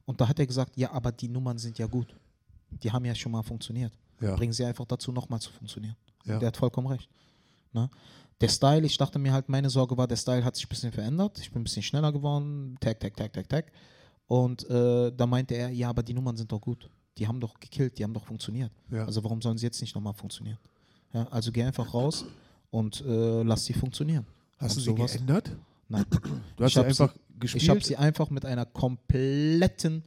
Und da hat er gesagt, ja, aber die Nummern sind ja gut. Die haben ja schon mal funktioniert. Ja. Bringen sie einfach dazu, nochmal zu funktionieren. Ja. Der hat vollkommen recht. Ne? Der Style, ich dachte mir halt, meine Sorge war, der Style hat sich ein bisschen verändert. Ich bin ein bisschen schneller geworden. Tag, tag, tag, tag, tag. Und äh, da meinte er, ja, aber die Nummern sind doch gut. Die haben doch gekillt, die haben doch funktioniert. Ja. Also warum sollen sie jetzt nicht nochmal funktionieren? Ja, also geh einfach raus und äh, lass sie funktionieren. Hast Und du sie sowas- geändert? Nein. Du hast Ich sie einfach Ich gespielt. habe sie einfach mit einer kompletten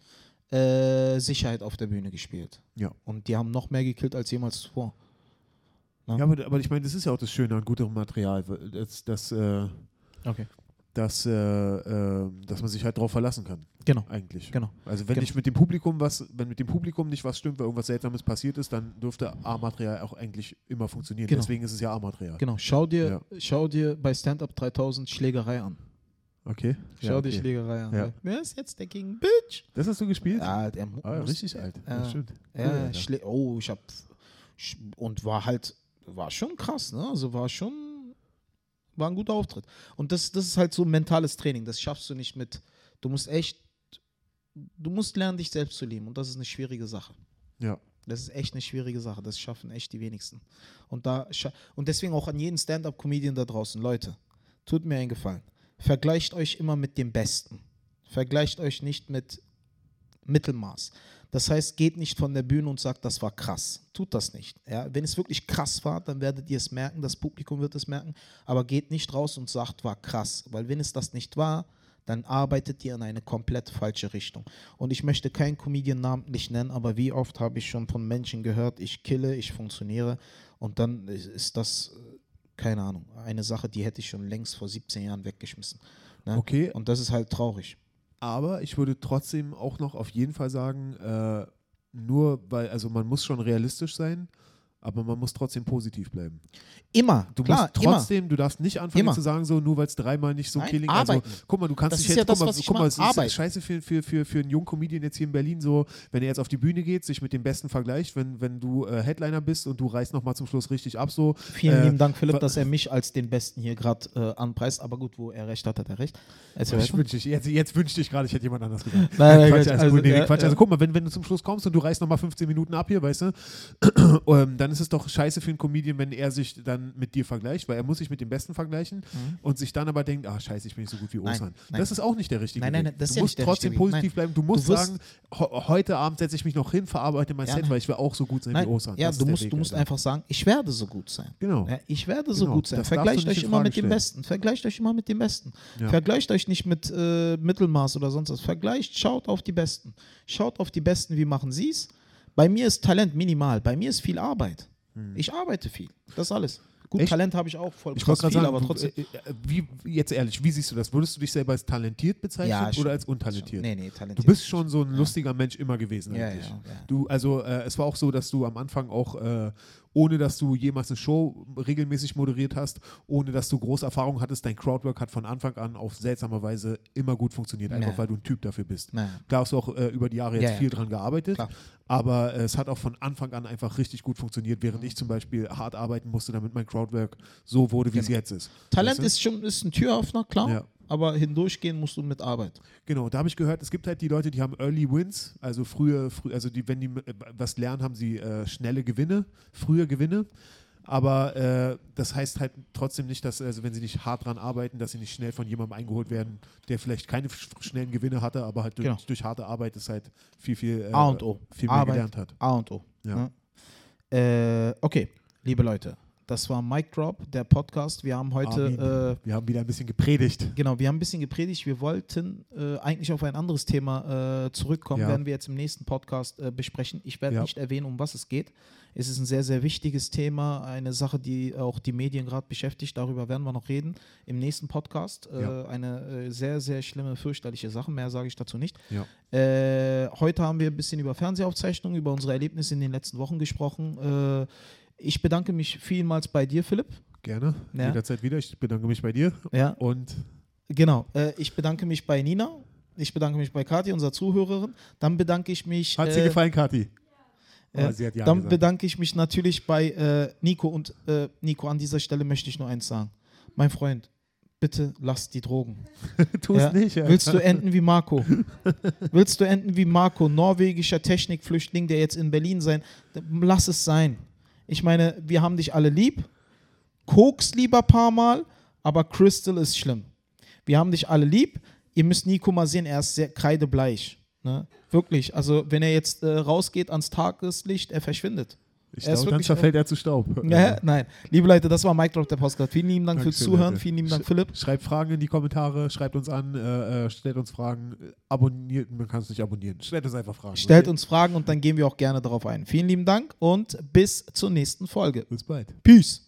äh, Sicherheit auf der Bühne gespielt. Ja. Und die haben noch mehr gekillt als jemals zuvor. Ja, aber, aber ich meine, das ist ja auch das Schöne an gutem Material. Das, das, äh, Okay. dass, äh, äh, dass man sich halt darauf verlassen kann, Genau. eigentlich. Genau. Also wenn Genau. nicht mit dem Publikum was, wenn mit dem Publikum nicht was stimmt, weil irgendwas Seltsames passiert ist, dann dürfte A-Material auch eigentlich immer funktionieren. Genau. Deswegen ist es ja A-Material. Genau. Schau dir, schau dir bei Stand-Up 3000 Schlägerei an. Okay. Schau ja, okay. Schlägerei an. Ja. Wer ist jetzt der King Bitch? Das hast du gespielt? Ja, der Ah, ja, richtig alt. Ja. Stimmt. Ja. Schlä oh, ich hab und war halt, war schon krass, ne? Also war schon, war ein guter Auftritt. Und das, das ist halt so mentales Training. Das schaffst du nicht mit. Du musst echt, du musst lernen, dich selbst zu lieben. Und das ist eine schwierige Sache. Ja. Das ist echt eine schwierige Sache. Das schaffen echt die wenigsten. Und, da, und deswegen auch an jeden Stand-up-Comedian da draußen. Leute, tut mir einen Gefallen. Vergleicht euch immer mit dem Besten. Vergleicht euch nicht mit Mittelmaß. Das heißt, geht nicht von der Bühne und sagt, das war krass. Tut das nicht. Ja? Wenn es wirklich krass war, dann werdet ihr es merken, das Publikum wird es merken. Aber geht nicht raus und sagt, war krass. Weil wenn es das nicht war, dann arbeitet ihr in eine komplett falsche Richtung. Und ich möchte keinen Comedian namentlich nennen, aber wie oft habe ich schon von Menschen gehört, ich kille, ich funktioniere und dann ist- das, keine Ahnung, eine Sache, die hätte ich schon längst vor 17 Jahren weggeschmissen. Ne? Okay. Und das ist halt traurig. Aber ich würde trotzdem auch noch auf jeden Fall sagen, äh, nur weil, also man muss schon realistisch sein, aber man muss trotzdem positiv bleiben. Immer, Du klar, musst trotzdem, du darfst nicht anfangen Immer. zu sagen, so nur weil es dreimal nicht so Nein, killing arbeiten. Also, guck mal, du kannst Das dich jetzt, ja das, guck mal, was ich guck mal, es ist scheiße für, für, für, für einen jungen Comedian jetzt hier in Berlin so, wenn er jetzt auf die Bühne geht, sich mit dem Besten vergleicht, wenn, wenn du äh, Headliner bist und du reißt nochmal zum Schluss richtig ab, so. Vielen äh, lieben Dank, Philipp, dass er mich als den Besten hier gerade äh, anpreist. Aber gut, wo er recht hat, hat er recht. Erzähl Ich wünschte, jetzt, jetzt wünschte ich gerade, ich hätte jemand anders gesagt. Nein, nein, Quatsch, also, gut, nee, Quatsch. Also guck mal, wenn, wenn du zum Schluss kommst und du reißt nochmal 15 Minuten ab hier, weißt du, ähm, dann ist es doch scheiße für einen Comedian, wenn er sich dann mit dir vergleicht, weil er muss sich mit dem Besten vergleichen und sich dann aber denkt, ah scheiße, ich bin nicht so gut wie Mhm. Nein, nein. Das ist auch nicht der richtige Nein, nein, Weg. nein, das ist du ja musst nicht der trotzdem Weg. positiv bleiben. Du musst Du sagen, heute Abend setze ich mich noch hin, verarbeite mein Ja, Set, weil ich will auch so gut sein wie Osan. ja, du musst, Weg, du musst einfach sagen, ich werde so gut sein. Genau. Ja, ich werde so Genau, gut sein. das Vergleicht euch immer mit dem. Besten. Vergleicht euch immer mit dem Besten. Ja. Vergleicht euch nicht mit äh, Mittelmaß oder sonst was. Vergleicht, schaut auf die Besten. Schaut auf die Besten, wie machen sie es. Bei mir ist Talent minimal. Bei mir ist viel Arbeit. Ich arbeite viel. Das ist alles. Gut, Hm. Echt? Talent habe ich auch voll Ich wollte gerade sagen, aber trotzdem. äh, äh, wie, jetzt ehrlich, wie siehst du das? Würdest du dich selber als talentiert bezeichnen Ja, schon. oder als untalentiert? Nee, nee, talentiert. Du bist schon so ein lustiger Mensch immer gewesen Ja, eigentlich. ja, ja. Du, also äh, es war auch so, dass du am Anfang auch, äh, ohne dass du jemals eine Show regelmäßig moderiert hast, ohne dass du große Erfahrung hattest, dein Crowdwork hat von Anfang an auf seltsame Weise immer gut funktioniert, einfach Ja. weil du ein Typ dafür bist. Naja. Klar hast du auch äh, über die Jahre jetzt Ja, ja. viel dran gearbeitet, Klar. aber äh, es hat auch von Anfang an einfach richtig gut funktioniert, während Mhm. ich zum Beispiel hart arbeiten musste, damit mein Crowdwork so wurde, wie es Genau. jetzt ist. Talent Weißt du? ist schon ist ein Türöffner, klar. Ja. Aber hindurchgehen musst du mit Arbeit. Genau, da habe ich gehört, es gibt halt die Leute, die haben Early Wins, also früher, früh, also die, wenn die äh, was lernen, haben sie äh, schnelle Gewinne, frühe Gewinne. Aber äh, das heißt halt trotzdem nicht, dass, also wenn sie nicht hart dran arbeiten, dass sie nicht schnell von jemandem eingeholt werden, der vielleicht keine sch- schnellen Gewinne hatte, aber halt durch, Genau. durch harte Arbeit ist halt viel, viel, äh, A und O. viel mehr Arbeit. gelernt hat. A und O. Ja. Ne? Äh, okay, liebe Leute, das war Mic Drop, der Podcast. Wir haben heute, äh, Wir haben wieder ein bisschen gepredigt. genau, wir haben ein bisschen gepredigt. Wir wollten äh, eigentlich auf ein anderes Thema äh, zurückkommen, Ja. werden wir jetzt im nächsten Podcast äh, besprechen. Ich werde Ja. nicht erwähnen, um was es geht. Es ist ein sehr, sehr wichtiges Thema, eine Sache, die auch die Medien gerade beschäftigt. Darüber werden wir noch reden im nächsten Podcast. Äh, Ja. Eine äh, sehr, sehr schlimme, fürchterliche Sache. Mehr sage ich dazu nicht. Heute haben wir ein bisschen über Fernsehaufzeichnungen, über unsere Erlebnisse in den letzten Wochen gesprochen. Ich bedanke mich vielmals bei dir, Philipp. Gerne, Ja. jederzeit wieder. Ich bedanke mich bei dir Ja, und genau. Äh, ich bedanke mich bei Nina. Ich bedanke mich bei Kathi, unserer Zuhörerin. Dann bedanke ich mich. hat äh, sie gefallen, Kathi? äh, Oh, sie hat ja dann gesagt. bedanke ich mich natürlich bei äh, Nico. Und äh, Nico, an dieser Stelle möchte ich nur eins sagen. Mein Freund, bitte lass die Drogen. Tu es Ja. nicht. Alter. Willst du enden wie Marco? Willst du enden wie Marco, norwegischer Technikflüchtling, der jetzt in Berlin sein? Lass es sein. Ich meine, wir haben dich alle lieb. Koks lieber paar Mal, aber Crystal ist schlimm. Wir haben dich alle lieb. Ihr müsst Nico mal sehen, er ist sehr kreidebleich. Ne? Wirklich. Also, wenn er jetzt äh, rausgeht ans Tageslicht, er verschwindet. Ich glaube, dann zerfällt er zu Staub. Ja, nein. Liebe Leute, das war Mike Drop, der Podcast. Vielen lieben Dank fürs Zuhören. Leute. Vielen lieben Dank, Sch- Philipp. Schreibt Fragen in die Kommentare, schreibt uns an, äh, äh, stellt uns Fragen, abonniert, man kann es nicht abonnieren. Stellt uns einfach Fragen. Stellt okay? uns Fragen und dann gehen wir auch gerne darauf ein. Vielen lieben Dank und bis zur nächsten Folge. Bis bald. Peace.